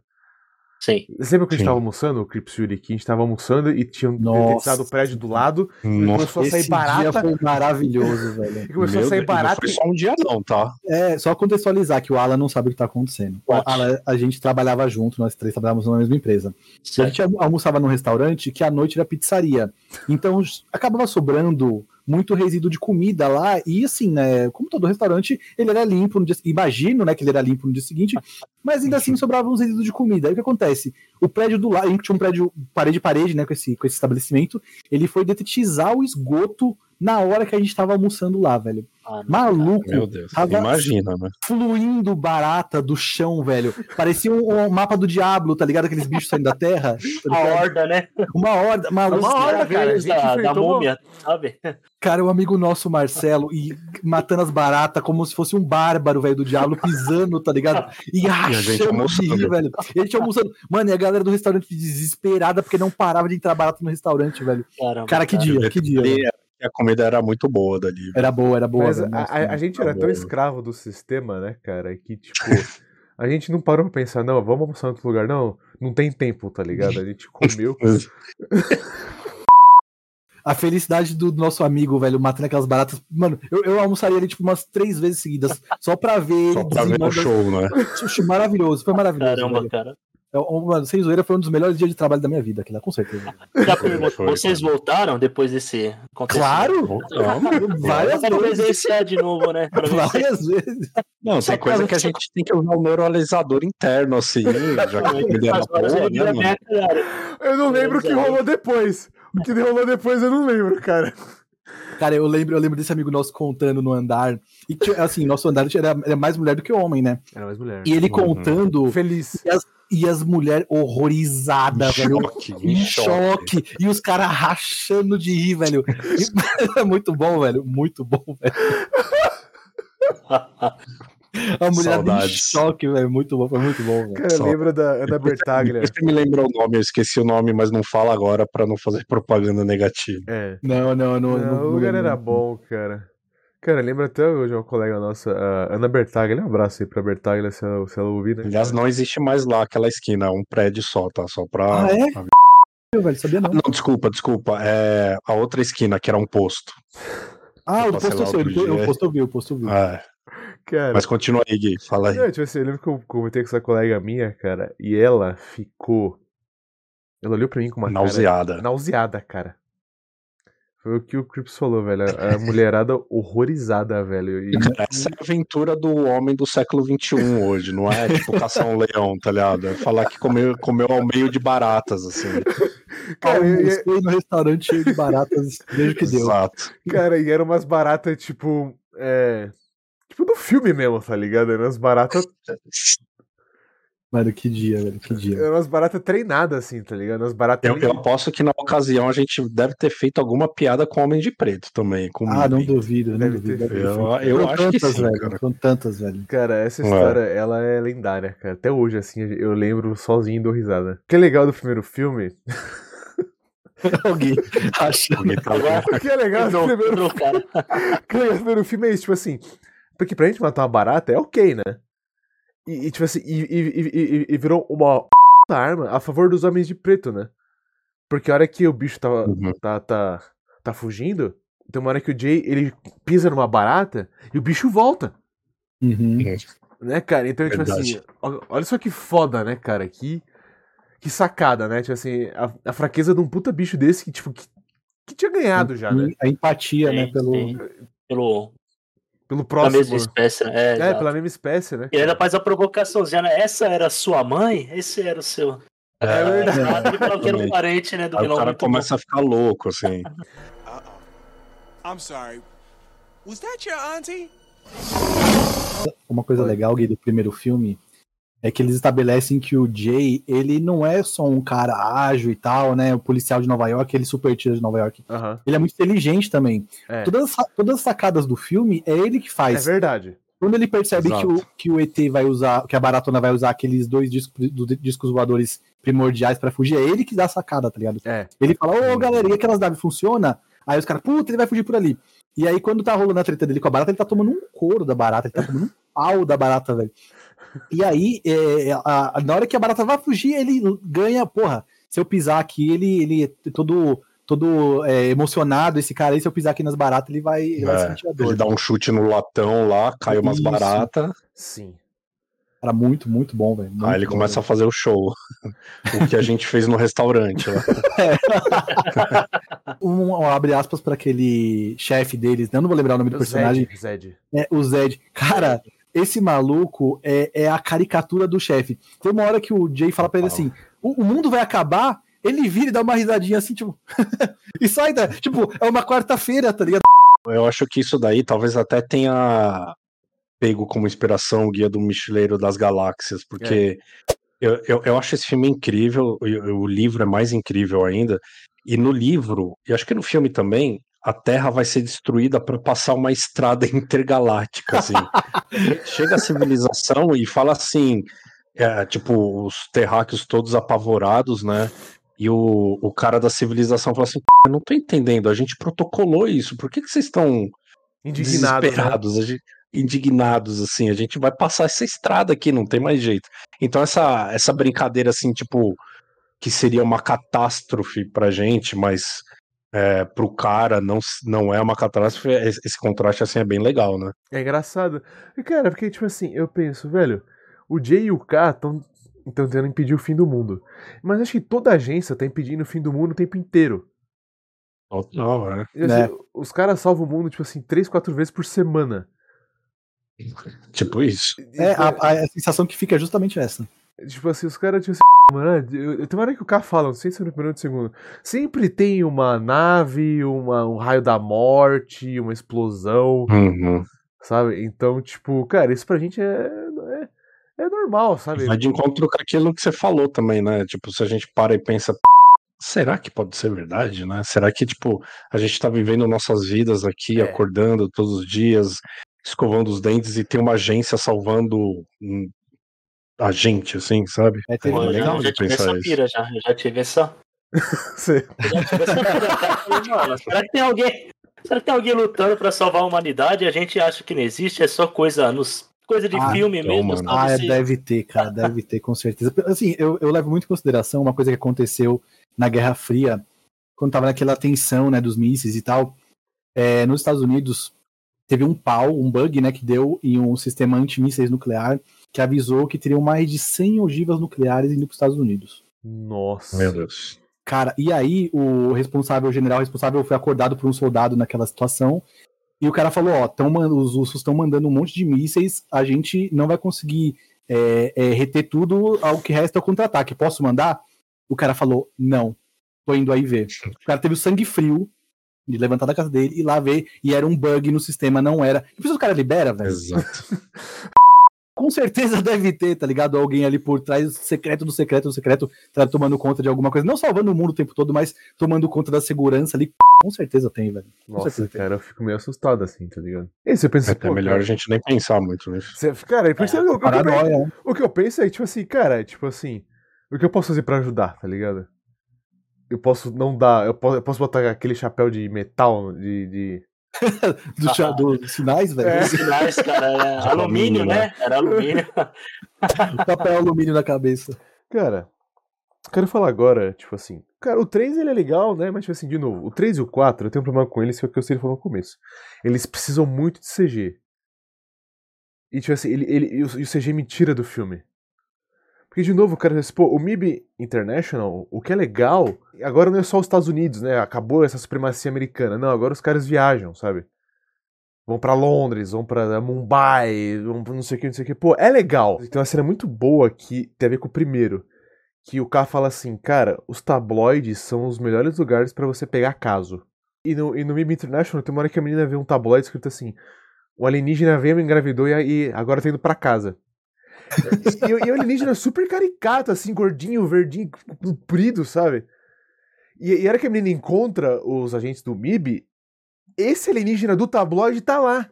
Sim. Você lembra que a gente Sim. tava almoçando, o Crips Fury aqui, a gente tava almoçando e tinha um detetizado o prédio do lado, e Nossa, começou a sair Esse dia barata, foi maravilhoso, velho. e começou a meu sair Deus, barata. Não foi só um dia, não, tá? É, só contextualizar que o Alan não sabe o que tá acontecendo. Alan, a gente trabalhava junto, nós três trabalhávamos na mesma empresa. E a Certo. gente almo- almoçava num restaurante que à noite era pizzaria. Então acabava sobrando muito resíduo de comida lá. E assim, né? Como todo restaurante, ele era limpo no dia Imagino, né, que ele era limpo no dia seguinte, mas ainda assim sobrava uns resíduos de comida. Aí o que acontece? O prédio do lado, a gente tinha um prédio parede a parede, né, com esse, com esse estabelecimento, ele foi detetizar o esgoto na hora que a gente tava almoçando lá, velho. Ah. Maluco. Meu Deus. Tava Imagina, né? fluindo barata do chão, velho. Parecia um, um mapa do diabo, tá ligado? Aqueles bichos saindo da terra. tá A ligado? horda, né? Uma horda, maluco. Uma horda, cara, a gente da, da múmia, sabe? Cara, o amigo nosso, Marcelo, e matando as baratas como se fosse um bárbaro, velho, do diabo, pisando, tá ligado? E gente rachando de rir, velho. E a gente almoçando. Mano, e a galera do restaurante desesperada porque não parava de entrar barata no restaurante, velho. Caramba, Cara, que dia, que dia. E a comida era muito boa dali. Era boa, era boa. Mas velho. a, Nossa, a- a gente era tão escravo do sistema, né, cara, que, tipo, a gente não parou pra pensar, não, vamos almoçar em outro lugar. Não, não tem tempo, tá ligado? A gente comeu. A felicidade do nosso amigo, velho, matando aquelas baratas. Mano, eu, eu almoçaria ali, tipo, umas três vezes seguidas, só pra ver ele Só pra ver o show, né? Maravilhoso, foi maravilhoso. Caramba, velho. cara. É, Mano, sem zoeira, foi um dos melhores dias de trabalho da minha vida, aquilo com certeza. Já pergunto, vocês voltaram depois desse acontecimento? Claro! Eu Várias vezes. presenciar de novo, né? Várias vezes. Não, Só tem coisa que a gente tem que usar o neuralizador interno, assim, já que a comida era As boa, eu né, mano? Eu não lembro o que rolou depois. O que rolou depois eu não lembro, cara. Cara, eu lembro, eu lembro desse amigo nosso contando no andar. E que, assim, nosso andar era, era mais mulher do que homem, né? Era mais mulher. E ele Uhum. contando, Feliz. E as mulheres horrorizadas, Em velho. choque, Em em choque. E os caras rachando de rir, velho. É muito bom, velho. Muito bom, velho. A mulher em Saudades. choque, velho. Muito bom, foi muito bom, velho. Cara, Só. lembra da Ana Bertaglia. Você me lembra o nome, eu esqueci o nome, mas não fala agora pra não fazer propaganda negativa. É. Não, não, não. Não, o lugar era bom, cara. Cara, lembra até hoje uma colega nossa, a Ana Bertaglia. Um abraço aí pra Bertaglia se ela, se ela ouvir, né? Aliás, não existe mais lá aquela esquina, é um prédio só, tá? Só pra. Ah, é? Eu, velho, sabia não. Não, desculpa, desculpa. É a outra esquina, que era um posto. Ah, o Eu passei posto eu sei, o posto eu vi, o posto eu vi. É, Cara, mas continua aí, Gui, fala aí. Não, tipo assim, eu lembro que eu comentei com essa colega minha, cara, e ela ficou. Ela olhou pra mim com uma Nauseada. cara. Nauseada, cara. Foi o que o Crips falou, velho. A mulherada horrorizada, velho. E, Essa é a aventura do homem do século XXI hoje, não é tipo caçar um leão, tá ligado? É falar que comeu, comeu ao meio de baratas, assim. cara, e, e- Almocei no restaurante cheio de baratas, vejo que deu. Exato. cara, e eram umas baratas, tipo. É. Tipo do filme mesmo, tá ligado? Eram umas baratas. Mano, que dia, velho, que dia. Eram umas baratas treinadas, assim, tá ligado? Umas baratas. Eu, eu aposto que na ocasião a gente deve ter feito alguma piada com o Homem de Preto também. Com Ah, não duvido, não Deve duvido. ter deve. Eu- eu acho que tantas, sim, velho, cara. Foram tantas, velho. Cara, essa Ué. história, ela é lendária, cara. Até hoje, assim, eu lembro sozinho e dou risada. O que é legal do primeiro filme. Alguém tá Agora- O que é legal do primeiro cara. O que é legal do primeiro filme é isso, tipo assim. Porque pra gente matar uma barata é ok, né? E, e, tipo assim, e, e- e- virou uma arma a favor dos homens de preto, né? Porque a hora que o bicho tá, Uhum. tá, tá, tá fugindo, tem uma hora que o Jay ele pisa numa barata e o bicho volta. Uhum. Né, cara? Então, tipo Verdade. assim, ó- olha só que foda, né, cara? Que, que sacada, né? Tipo assim, a, a fraqueza de um puta bicho desse que, tipo, que, que tinha ganhado já, né? A empatia, né, Sim, pelo. sim. Pelo, Pelo pela próximo. mesma espécie, né? É, É, pela mesma espécie, né? E ainda faz a provocaçãozinha, né? Essa era a sua mãe? Esse era o seu. É verdade. Era um Exatamente. parente, né? Do Aí o cara começa a ficar louco, assim. Uh-oh. I'm sorry. Was that your auntie? Uma coisa legal, Gui, do primeiro filme é que eles estabelecem que o Jay, ele não é só um cara ágil e tal, né? O policial de Nova York, ele super tira de Nova York. Aham. Ele é muito inteligente também. É. Todas, todas as sacadas do filme é ele que É faz. verdade. Quando ele percebe que o, que o ET vai usar, que a Baratona vai usar aqueles dois discos, do- discos voadores primordiais pra fugir, é ele que dá a sacada, tá ligado? É. Ele fala, ô galera, e aquelas naves funciona? Aí os caras, puta, ele vai fugir por ali. E aí, quando tá rolando a treta dele com a barata, ele tá tomando um couro da barata, ele tá tomando um pau da barata, velho. E aí, é, a- a- na hora que a barata vai fugir, ele ganha, porra, se eu pisar aqui, ele, ele é todo, todo é, emocionado, esse cara aí, se eu pisar aqui nas baratas, ele vai, ele vai É, sentir a dor. Ele dá um chute no latão lá, cai umas baratas, Sim. Cara, muito, muito bom, velho. aí ele bom, começa a fazer o show. o que a gente fez no restaurante lá. um, um abre aspas para aquele chefe deles, né? eu não vou lembrar o nome do O personagem, Zed, Zed. é o Zed. Cara, esse maluco é, é a caricatura do chefe. Tem uma hora que o Jay fala pra ele assim: o, o mundo vai acabar. Ele vira e dá uma risadinha assim, tipo. e sai da. Tipo, é uma quarta-feira, tá ligado? Eu acho que isso daí talvez até tenha pego como inspiração o Guia do Mochileiro das Galáxias, porque eu, eu, eu acho esse filme incrível, e o, livro é mais incrível ainda, e no livro, e acho que no filme também, a Terra vai ser destruída para passar uma estrada intergaláctica, assim. Chega a civilização e fala assim, é, tipo, os terráqueos todos apavorados, né? E o, o cara da civilização fala assim: eu não tô entendendo, a gente protocolou isso, por que, que vocês estão Indignado. Né? gente- indignados, assim, a gente vai passar essa estrada aqui, não tem mais jeito. Então, essa, essa brincadeira, assim, tipo, que seria uma catástrofe pra gente, mas é, pro cara não, não é uma catástrofe, esse esse contraste, assim, é bem legal, né? É engraçado. E, cara, porque, tipo assim, eu penso, velho, o Jay e o K estão tentando impedir o fim do mundo. Mas acho que toda agência tá impedindo o fim do mundo o tempo inteiro. Não, é. E, assim, Os caras salvam o mundo, tipo assim, três, quatro vezes por semana. Tipo isso. É, a, a- a sensação que fica é justamente essa. Tipo assim, os caras, tipo assim, mano, eu, eu- tem uma hora que o cara fala, não sei se é no primeiro ou no segundo. Sempre tem uma nave, uma, um raio da morte, uma explosão, Uhum. sabe? Então, tipo, cara, isso pra gente é, é, é normal, sabe? Vai de encontro com aquilo que você falou também, né? Tipo, se a gente para e pensa, será que pode ser verdade, né? Será que, tipo, a gente tá vivendo nossas vidas aqui, É. acordando todos os dias, escovando os dentes e tem uma agência salvando a gente, assim, sabe? É, teve- eu já, eu já de tive pensar essa isso. pira, já. Eu já tive essa. Você- Eu já tive essa pira. será que tem alguém. Será que tem alguém lutando pra salvar a humanidade a gente acha que não existe? É só coisa nos. Coisa de Ah, filme então, mesmo, mano. Ah, é, Se- deve ter, cara, deve ter, com certeza. Assim, eu, eu levo muito em consideração uma coisa que aconteceu na Guerra Fria, quando tava naquela tensão, né, dos mísseis e tal. É, nos Estados Unidos, teve um pau, um bug, né, que deu em um sistema antimísseis nuclear, que avisou que teriam mais de 100 ogivas nucleares indo para os Estados Unidos. Nossa. Meu Deus. Cara, e aí o responsável, o general responsável foi acordado por um soldado naquela situação. E o cara falou: Ó, tão, os russos estão mandando um monte de mísseis, a gente não vai conseguir é, é, reter tudo, ao que resta é o contra-ataque. Posso mandar? O cara falou: Não, tô indo aí ver. O cara teve o sangue frio de levantar da casa dele e lá ver, e era um bug no sistema, não era. E por isso o cara libera, velho. Exato. Com certeza deve ter, tá ligado? Alguém ali por trás, secreto do secreto do secreto, tá tomando conta de alguma coisa. Não salvando o mundo o tempo todo, mas tomando conta da segurança ali. Com certeza tem, velho. Com Nossa, certeza tem. cara, eu fico meio assustado assim, tá ligado? E aí você pensa, É até pô, melhor cara, a gente nem pensar muito nisso. você- cara, por isso É, eu- o, que eu penso, Paranoia, né? o que eu penso é, tipo assim, cara, tipo assim, o que eu posso fazer pra ajudar, tá ligado? Eu posso não dar, eu posso, eu posso botar aquele chapéu de metal, de... de... Do, cha- do- dos sinais, velho. É. Sinais, cara, é De alumínio, alumínio, né? Era alumínio. Papel alumínio na cabeça. Cara, quero falar agora, tipo assim. Cara, o 3 ele é legal, né? Mas, tipo assim, de novo, o 3 e o 4, eu tenho um problema com eles, que é o que eu sei falou no começo. Eles precisam muito de CG. E, tipo assim, ele, ele, e, o, e o CG me tira do filme. Porque, de novo, cara, pô, o MIB International, o que é legal, agora não é só os Estados Unidos, né? Acabou essa supremacia americana. Não, agora os caras viajam, sabe? Vão pra Londres, vão pra Mumbai, vão pra não sei o que, não sei o que. Pô, é legal. Tem uma cena muito boa que tem a ver com o primeiro. Que o cara fala assim, cara, os tabloides são os melhores lugares pra você pegar caso. E no, e no MIB International tem uma hora que a menina vê um tabloide escrito assim: o alienígena veio, me engravidou e aí agora tá indo pra casa. E, e o alienígena super caricato, assim, gordinho, verdinho, comprido, sabe? E, e a hora que a menina encontra os agentes do MIB, esse alienígena do tabloide tá lá.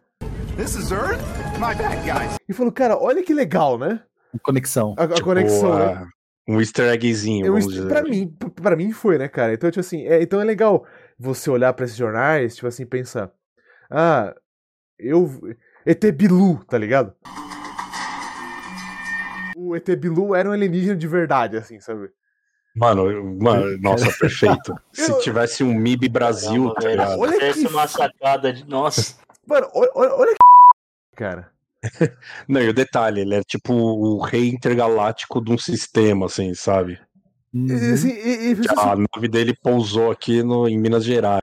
This is Earth? My bad, guys. E falou, cara, olha que legal, né? Conexão. A, a Tipo, conexão, a- né? Um easter eggzinho, Eu, vamos dizer. pra, mim, pra mim foi, né, cara? Então, tipo assim, é, então é legal você olhar pra esses jornais, tipo assim, pensar. Ah, eu. ET Bilu, tá ligado? O ET Bilu era um alienígena de verdade, assim, sabe? Mano, eu- mano, nossa, perfeito. Se tivesse um MIB Brasil, tá ligado? Olha que uma sacada de. Nossa. Mano, olha, olha, que. Cara. Não, e o detalhe, ele é tipo o rei intergaláctico de um sistema, assim, sabe? Uhum. E, assim, e, e, A nave dele pousou aqui no, em Minas Gerais.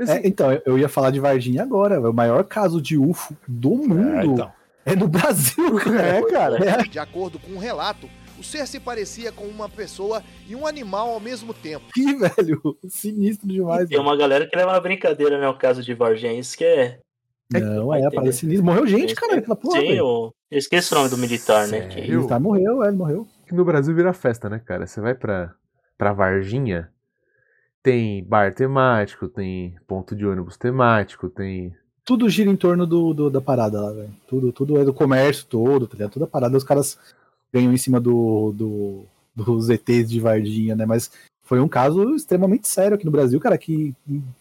assim, É, então, eu- eu ia falar de Varginha agora. O maior caso de UFO do mundo é, então. No Brasil, cara. é, cara. É, De acordo com um relato, o ser se parecia com uma pessoa e um animal ao mesmo tempo. aqui, velho. Sinistro demais. Tem uma galera que leva na brincadeira, né? O caso de Varginha. Isso que é. Não, é, ter, parece sinistro. Morreu gente, cara, aquela porra. Sim, velho. eu... eu esqueci o nome do militar, né? Que... Sério? Ele tá, morreu, é, ele morreu. que no Brasil vira festa, né, cara? Você vai pra, pra Varginha, tem bar temático, tem ponto de ônibus temático, tem. Tudo gira em torno do, do- da parada lá, velho. Tudo, tudo é do comércio todo, tá ligado? Toda parada, os caras ganham em cima do, do, dos ETs de Varginha, né? Mas foi um caso extremamente sério aqui no Brasil, cara, que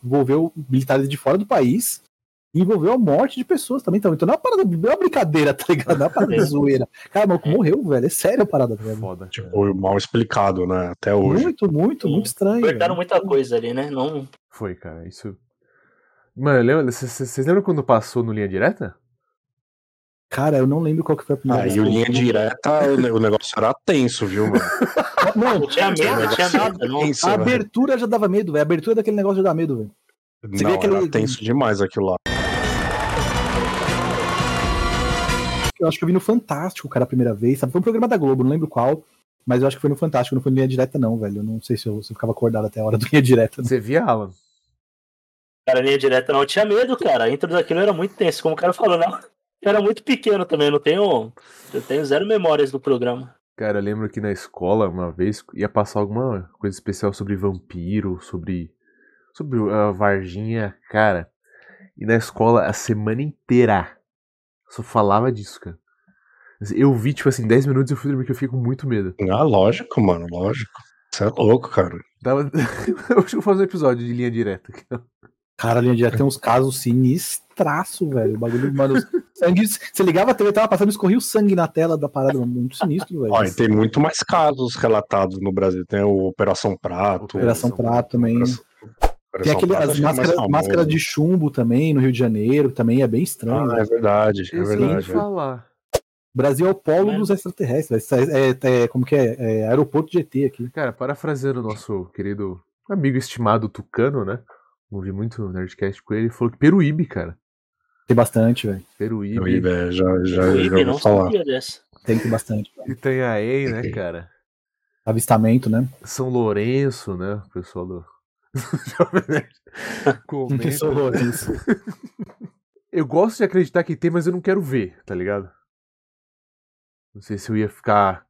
envolveu militares de fora do país e envolveu a morte de pessoas também. Então, então não é uma parada, não é uma brincadeira, tá ligado? Não é uma parada de zoeira. Cara, o maluco morreu, velho. É sério a parada, tá ligado? Foda. Tipo, mal explicado, né? Até hoje. Muito, muito, Sim. muito estranho. Cortaram velho. muita coisa ali, né? Não. Foi, cara. Isso. Mano, vocês lembram quando passou no Linha Direta? Cara, eu não lembro qual que foi a primeira Aí vez o que eu linha direta, o ne- o negócio era tenso, viu, mano? Não, Não tinha medo, não tinha nada. Tenso, a velho. abertura já dava medo, velho. A abertura daquele negócio já dá medo, velho. Você Não, aquele- era tenso demais aquilo lá. Eu acho que eu vi no Fantástico, cara, a primeira vez, sabe? Foi um programa da Globo, não lembro qual, mas eu acho que foi no Fantástico, não foi no Linha Direta, não, velho. Eu não sei se eu, se eu ficava acordado até a hora do Linha Direta. Você via, Alan? Cara, linha direta não eu tinha medo, cara. A intro daquilo era muito tenso. Como o cara falou, não. Eu era muito pequeno também, eu não tenho. Eu tenho zero memórias do programa. Cara, eu lembro que na escola, uma vez, ia passar alguma coisa especial sobre vampiro, sobre. sobre a Varginha, cara. E na escola, a semana inteira, só falava disso, cara. Eu vi, tipo assim, 10 minutos e eu fui dormir que eu fiquei com muito medo. Ah, lógico, mano, lógico. Você é louco, cara. Dava... eu acho que eu vou fazer um episódio de linha direta. aqui. Cara, a Linha Direta tem uns casos sinistraço, velho. O bagulho, mano. Sangue, você ligava a TV, tava passando, escorria o sangue na tela da parada, muito sinistro, velho. Ó, e tem muito mais casos relatados no Brasil. Tem o Operação Prato. Operação Prato também. Operação- Tem aquele, Prato as é máscaras máscara de chumbo também, no Rio de Janeiro, também é bem estranho. Ah, velho. é verdade, é verdade. ia falar. O Brasil é o polo É. dos extraterrestres. É, é- é- como que é? É aeroporto de ET aqui. Cara, parafraseando o nosso querido amigo estimado Tucano, né? Ouvi muito Nerdcast com ele, ele falou que Peruíbe, cara. Tem bastante, velho. Peruíbe. Eu, é, já, já, O já não falar. sabia dessa. Tem, tem bastante. E tem a EI, né, cara? Avistamento, né? São Lourenço, né? O pessoal do. Comenta. Isso, isso. Eu gosto de acreditar que tem, mas eu não quero ver, tá ligado? Não sei se eu ia ficar.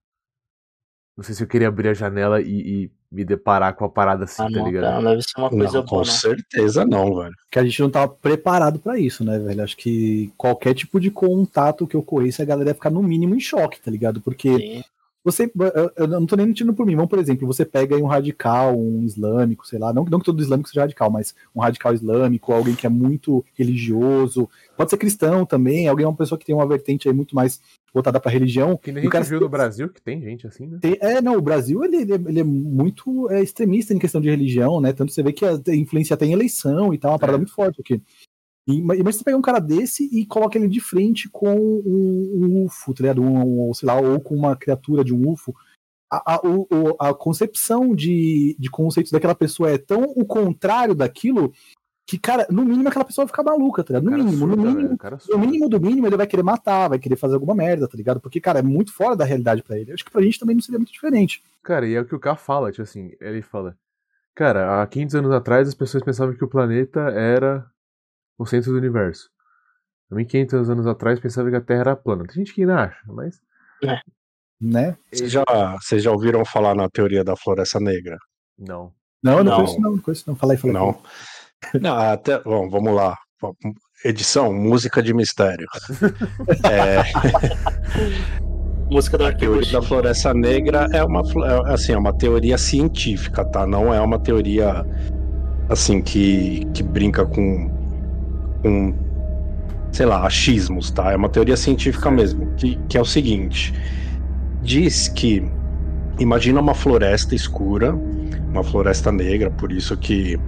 Não sei se eu queria abrir a janela e, e me deparar com a parada assim, Ah, tá não, ligado? não deve ser uma coisa Não, com boa, não. certeza não, velho. que a gente não tava preparado pra isso, né, velho? Acho que qualquer tipo de contato que ocorresse, a galera ia ficar no mínimo em choque, tá ligado? Porque Sim. você. eu- não tô nem mentindo por mim. Vamos, por exemplo, você pega aí um radical, um islâmico, sei lá, não, não que todo islâmico seja radical, mas um radical islâmico, alguém que é muito religioso, pode ser cristão também, alguém, uma pessoa que tem uma vertente aí muito mais voltada pra religião. Que nem a gente viu no Brasil que tem gente assim, né? Tem- é, não, o Brasil ele, ele é- é muito é, extremista em questão de religião, né? Tanto você vê que a a influência tem eleição e tal, uma parada É. muito forte aqui. E, mas você pega um cara desse e coloca ele de frente com um, um UFO, tá ligado? Um, um, sei lá, ou com uma criatura de um UFO. A, a, a concepção de, de conceitos daquela pessoa é tão o contrário daquilo que, cara, no mínimo aquela pessoa vai ficar maluca, tá ligado? No mínimo, no mínimo. velho, No mínimo do mínimo, ele vai querer matar, vai querer fazer alguma merda, tá ligado? Porque, cara, é muito fora da realidade pra ele. Eu acho que pra gente também não seria muito diferente. Cara, e é o que o K fala, tipo assim, ele fala. Cara, há 500 anos atrás as pessoas pensavam que o planeta era o centro do universo. Também 500 anos atrás pensavam que a Terra era plana. Tem gente que ainda acha, mas. Né? Vocês já, vocês já ouviram falar na teoria da floresta negra? Não. Não, eu não, Não. conheço não, não conheço não. Fala aí, fala aí. Não. Até, bom, vamos lá. Edição, música de mistério. É, Música do a teoria da floresta negra é uma, é, assim, é uma teoria científica, tá? Não é uma teoria assim que, que brinca com, com, sei lá, achismos, tá? É uma teoria científica mesmo, que, que é o seguinte: diz que imagina uma floresta escura, uma floresta negra, por isso que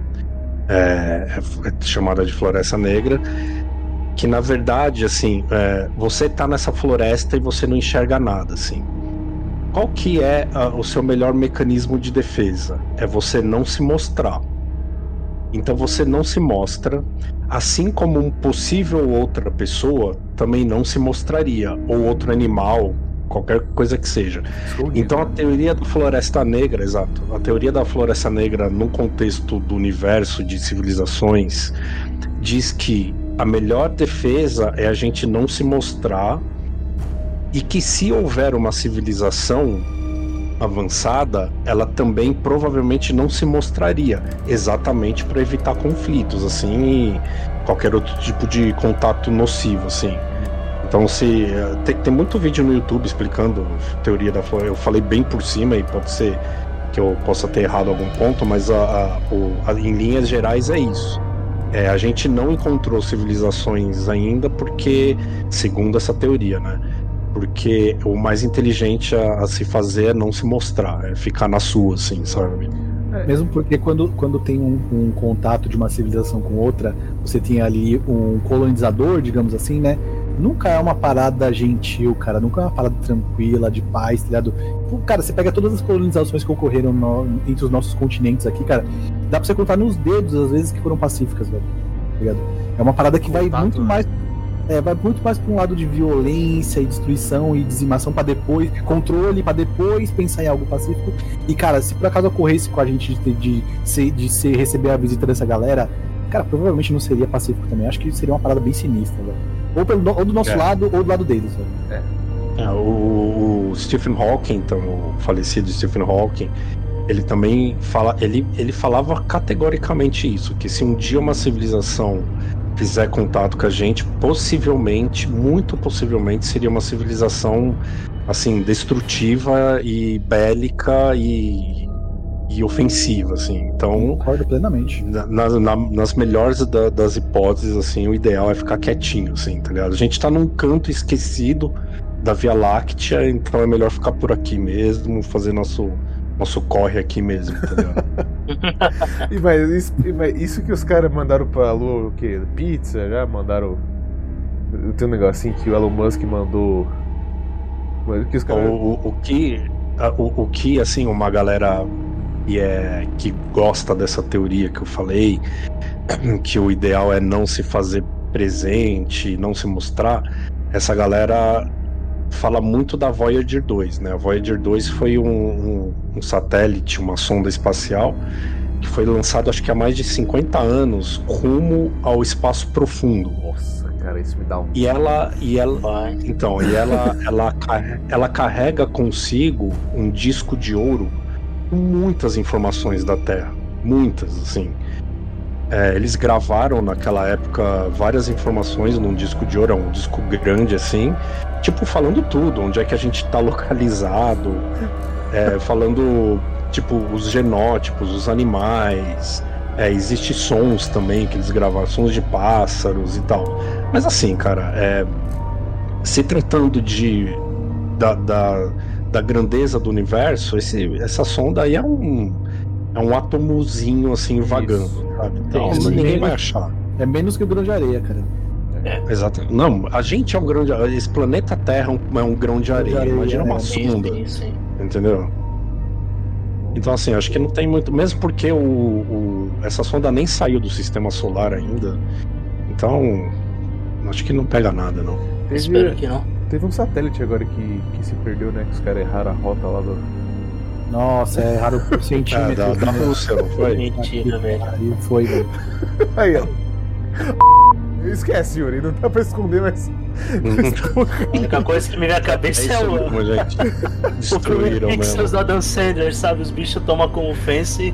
é, é chamada de floresta negra, que na verdade, assim, é, você tá nessa floresta e você não enxerga nada, assim. Qual que é ah, o seu melhor mecanismo de defesa? É você não se mostrar. Então você não se mostra, assim como um possível outra pessoa também não se mostraria, ou outro animal, qualquer coisa que seja. Então a teoria da floresta negra, exato. A teoria da floresta negra no contexto do universo de civilizações diz que a melhor defesa é a gente não se mostrar e que se houver uma civilização avançada, ela também provavelmente não se mostraria, exatamente para evitar conflitos assim e qualquer outro tipo de contato nocivo assim. Então se eh, tem, tem muito vídeo no YouTube explicando a teoria da floresta. Eu falei bem por cima e pode ser que eu possa ter errado algum ponto, mas a, a- o- a- em linhas gerais é isso. É, a gente não encontrou civilizações ainda porque, segundo essa teoria, né? Porque o mais inteligente a, a se fazer é não se mostrar, é ficar na sua, assim, sabe? Mesmo porque quando, quando tem um, um contato de uma civilização com outra, você tem ali um colonizador, digamos assim, né? Nunca é uma parada gentil, cara. Nunca é uma parada tranquila, de paz, tá ligado? Cara, você pega todas as colonizações que ocorreram no- entre os nossos continentes aqui, cara. Dá pra você contar nos dedos as vezes que foram pacíficas, velho. Tá ligado? É uma parada que vai Contato, muito né? mais. É, vai muito mais pra um lado de violência e destruição e dizimação pra depois, controle pra depois pensar em algo pacífico. E, cara, se por acaso ocorresse com a gente de, de, ser, de ser, receber a visita dessa galera, cara, provavelmente não seria pacífico também. Acho que seria uma parada bem sinistra, velho. Ou, pelo, ou do nosso É. lado, ou do lado deles. É, o, o Stephen Hawking, então, o falecido Stephen Hawking, ele também fala, ele, ele falava categoricamente isso, que se um dia uma civilização fizer contato com a gente, possivelmente, muito possivelmente, seria uma civilização assim destrutiva e bélica e, e ofensiva, assim. Então, Concordo plenamente. na- na- na- nas melhores da- das hipóteses, assim, o ideal é ficar quietinho, assim, tá ligado? A gente tá num canto esquecido da Via Láctea, então é melhor ficar por aqui mesmo, fazer nosso, nosso corre aqui mesmo, tá ligado? E, mas, isso, e, mas isso que os caras mandaram pra Lua, o quê? Pizza? Já mandaram. Tem um negocinho que o Elon Musk mandou. Mas o que os caras. o, o que, a- o, o que, assim, uma galera que, é, que gosta dessa teoria que eu falei, que o ideal é não se fazer presente, não se mostrar, essa galera fala muito da Voyager 2, né? A Voyager 2 foi um, um- um satélite, uma sonda espacial, que foi lançado acho que há mais de 50 anos rumo ao espaço profundo. Nossa, cara, isso me dá um. E ela, e ela, então, e ela, ela, ela carrega consigo um disco de ouro muitas informações da Terra. Muitas, assim. É, eles gravaram naquela época várias informações num disco de ouro, é um disco grande assim, tipo falando tudo, onde é que a gente tá localizado, é, falando tipo os genótipos, os animais, é, existe sons também que eles gravaram, sons de pássaros e tal. Mas assim, cara, é, se tratando de da, da, da grandeza do universo, esse, essa sonda aí é um é um átomozinho assim vagando, sabe? Então Isso. ninguém vai achar. É menos que o grão de areia, cara. Exato. Não, a gente é um grão de esse planeta Terra é um, é grão de areia. areia, Imagina uma é. sonda, Isso, isso. entendeu? Então assim, acho que não tem muito, mesmo porque o, o- essa sonda nem saiu do sistema solar ainda. Então, acho que não pega nada, não. Espero que não. Teve um satélite agora que, que se perdeu, né? Que os caras erraram a rota lá do. Nossa, é raro por Ah, centímetro. da, da né? Rússia, não foi? Mentira, velho. Aí foi, velho. Aí, ó. Esquece, Yuri, não dá pra esconder, mas. A única coisa que me vem à cabeça é, É o. mesmo, gente. O Destruíram Pixels mesmo. do Adam Sandler, sabe? Os bichos tomam como ofensa e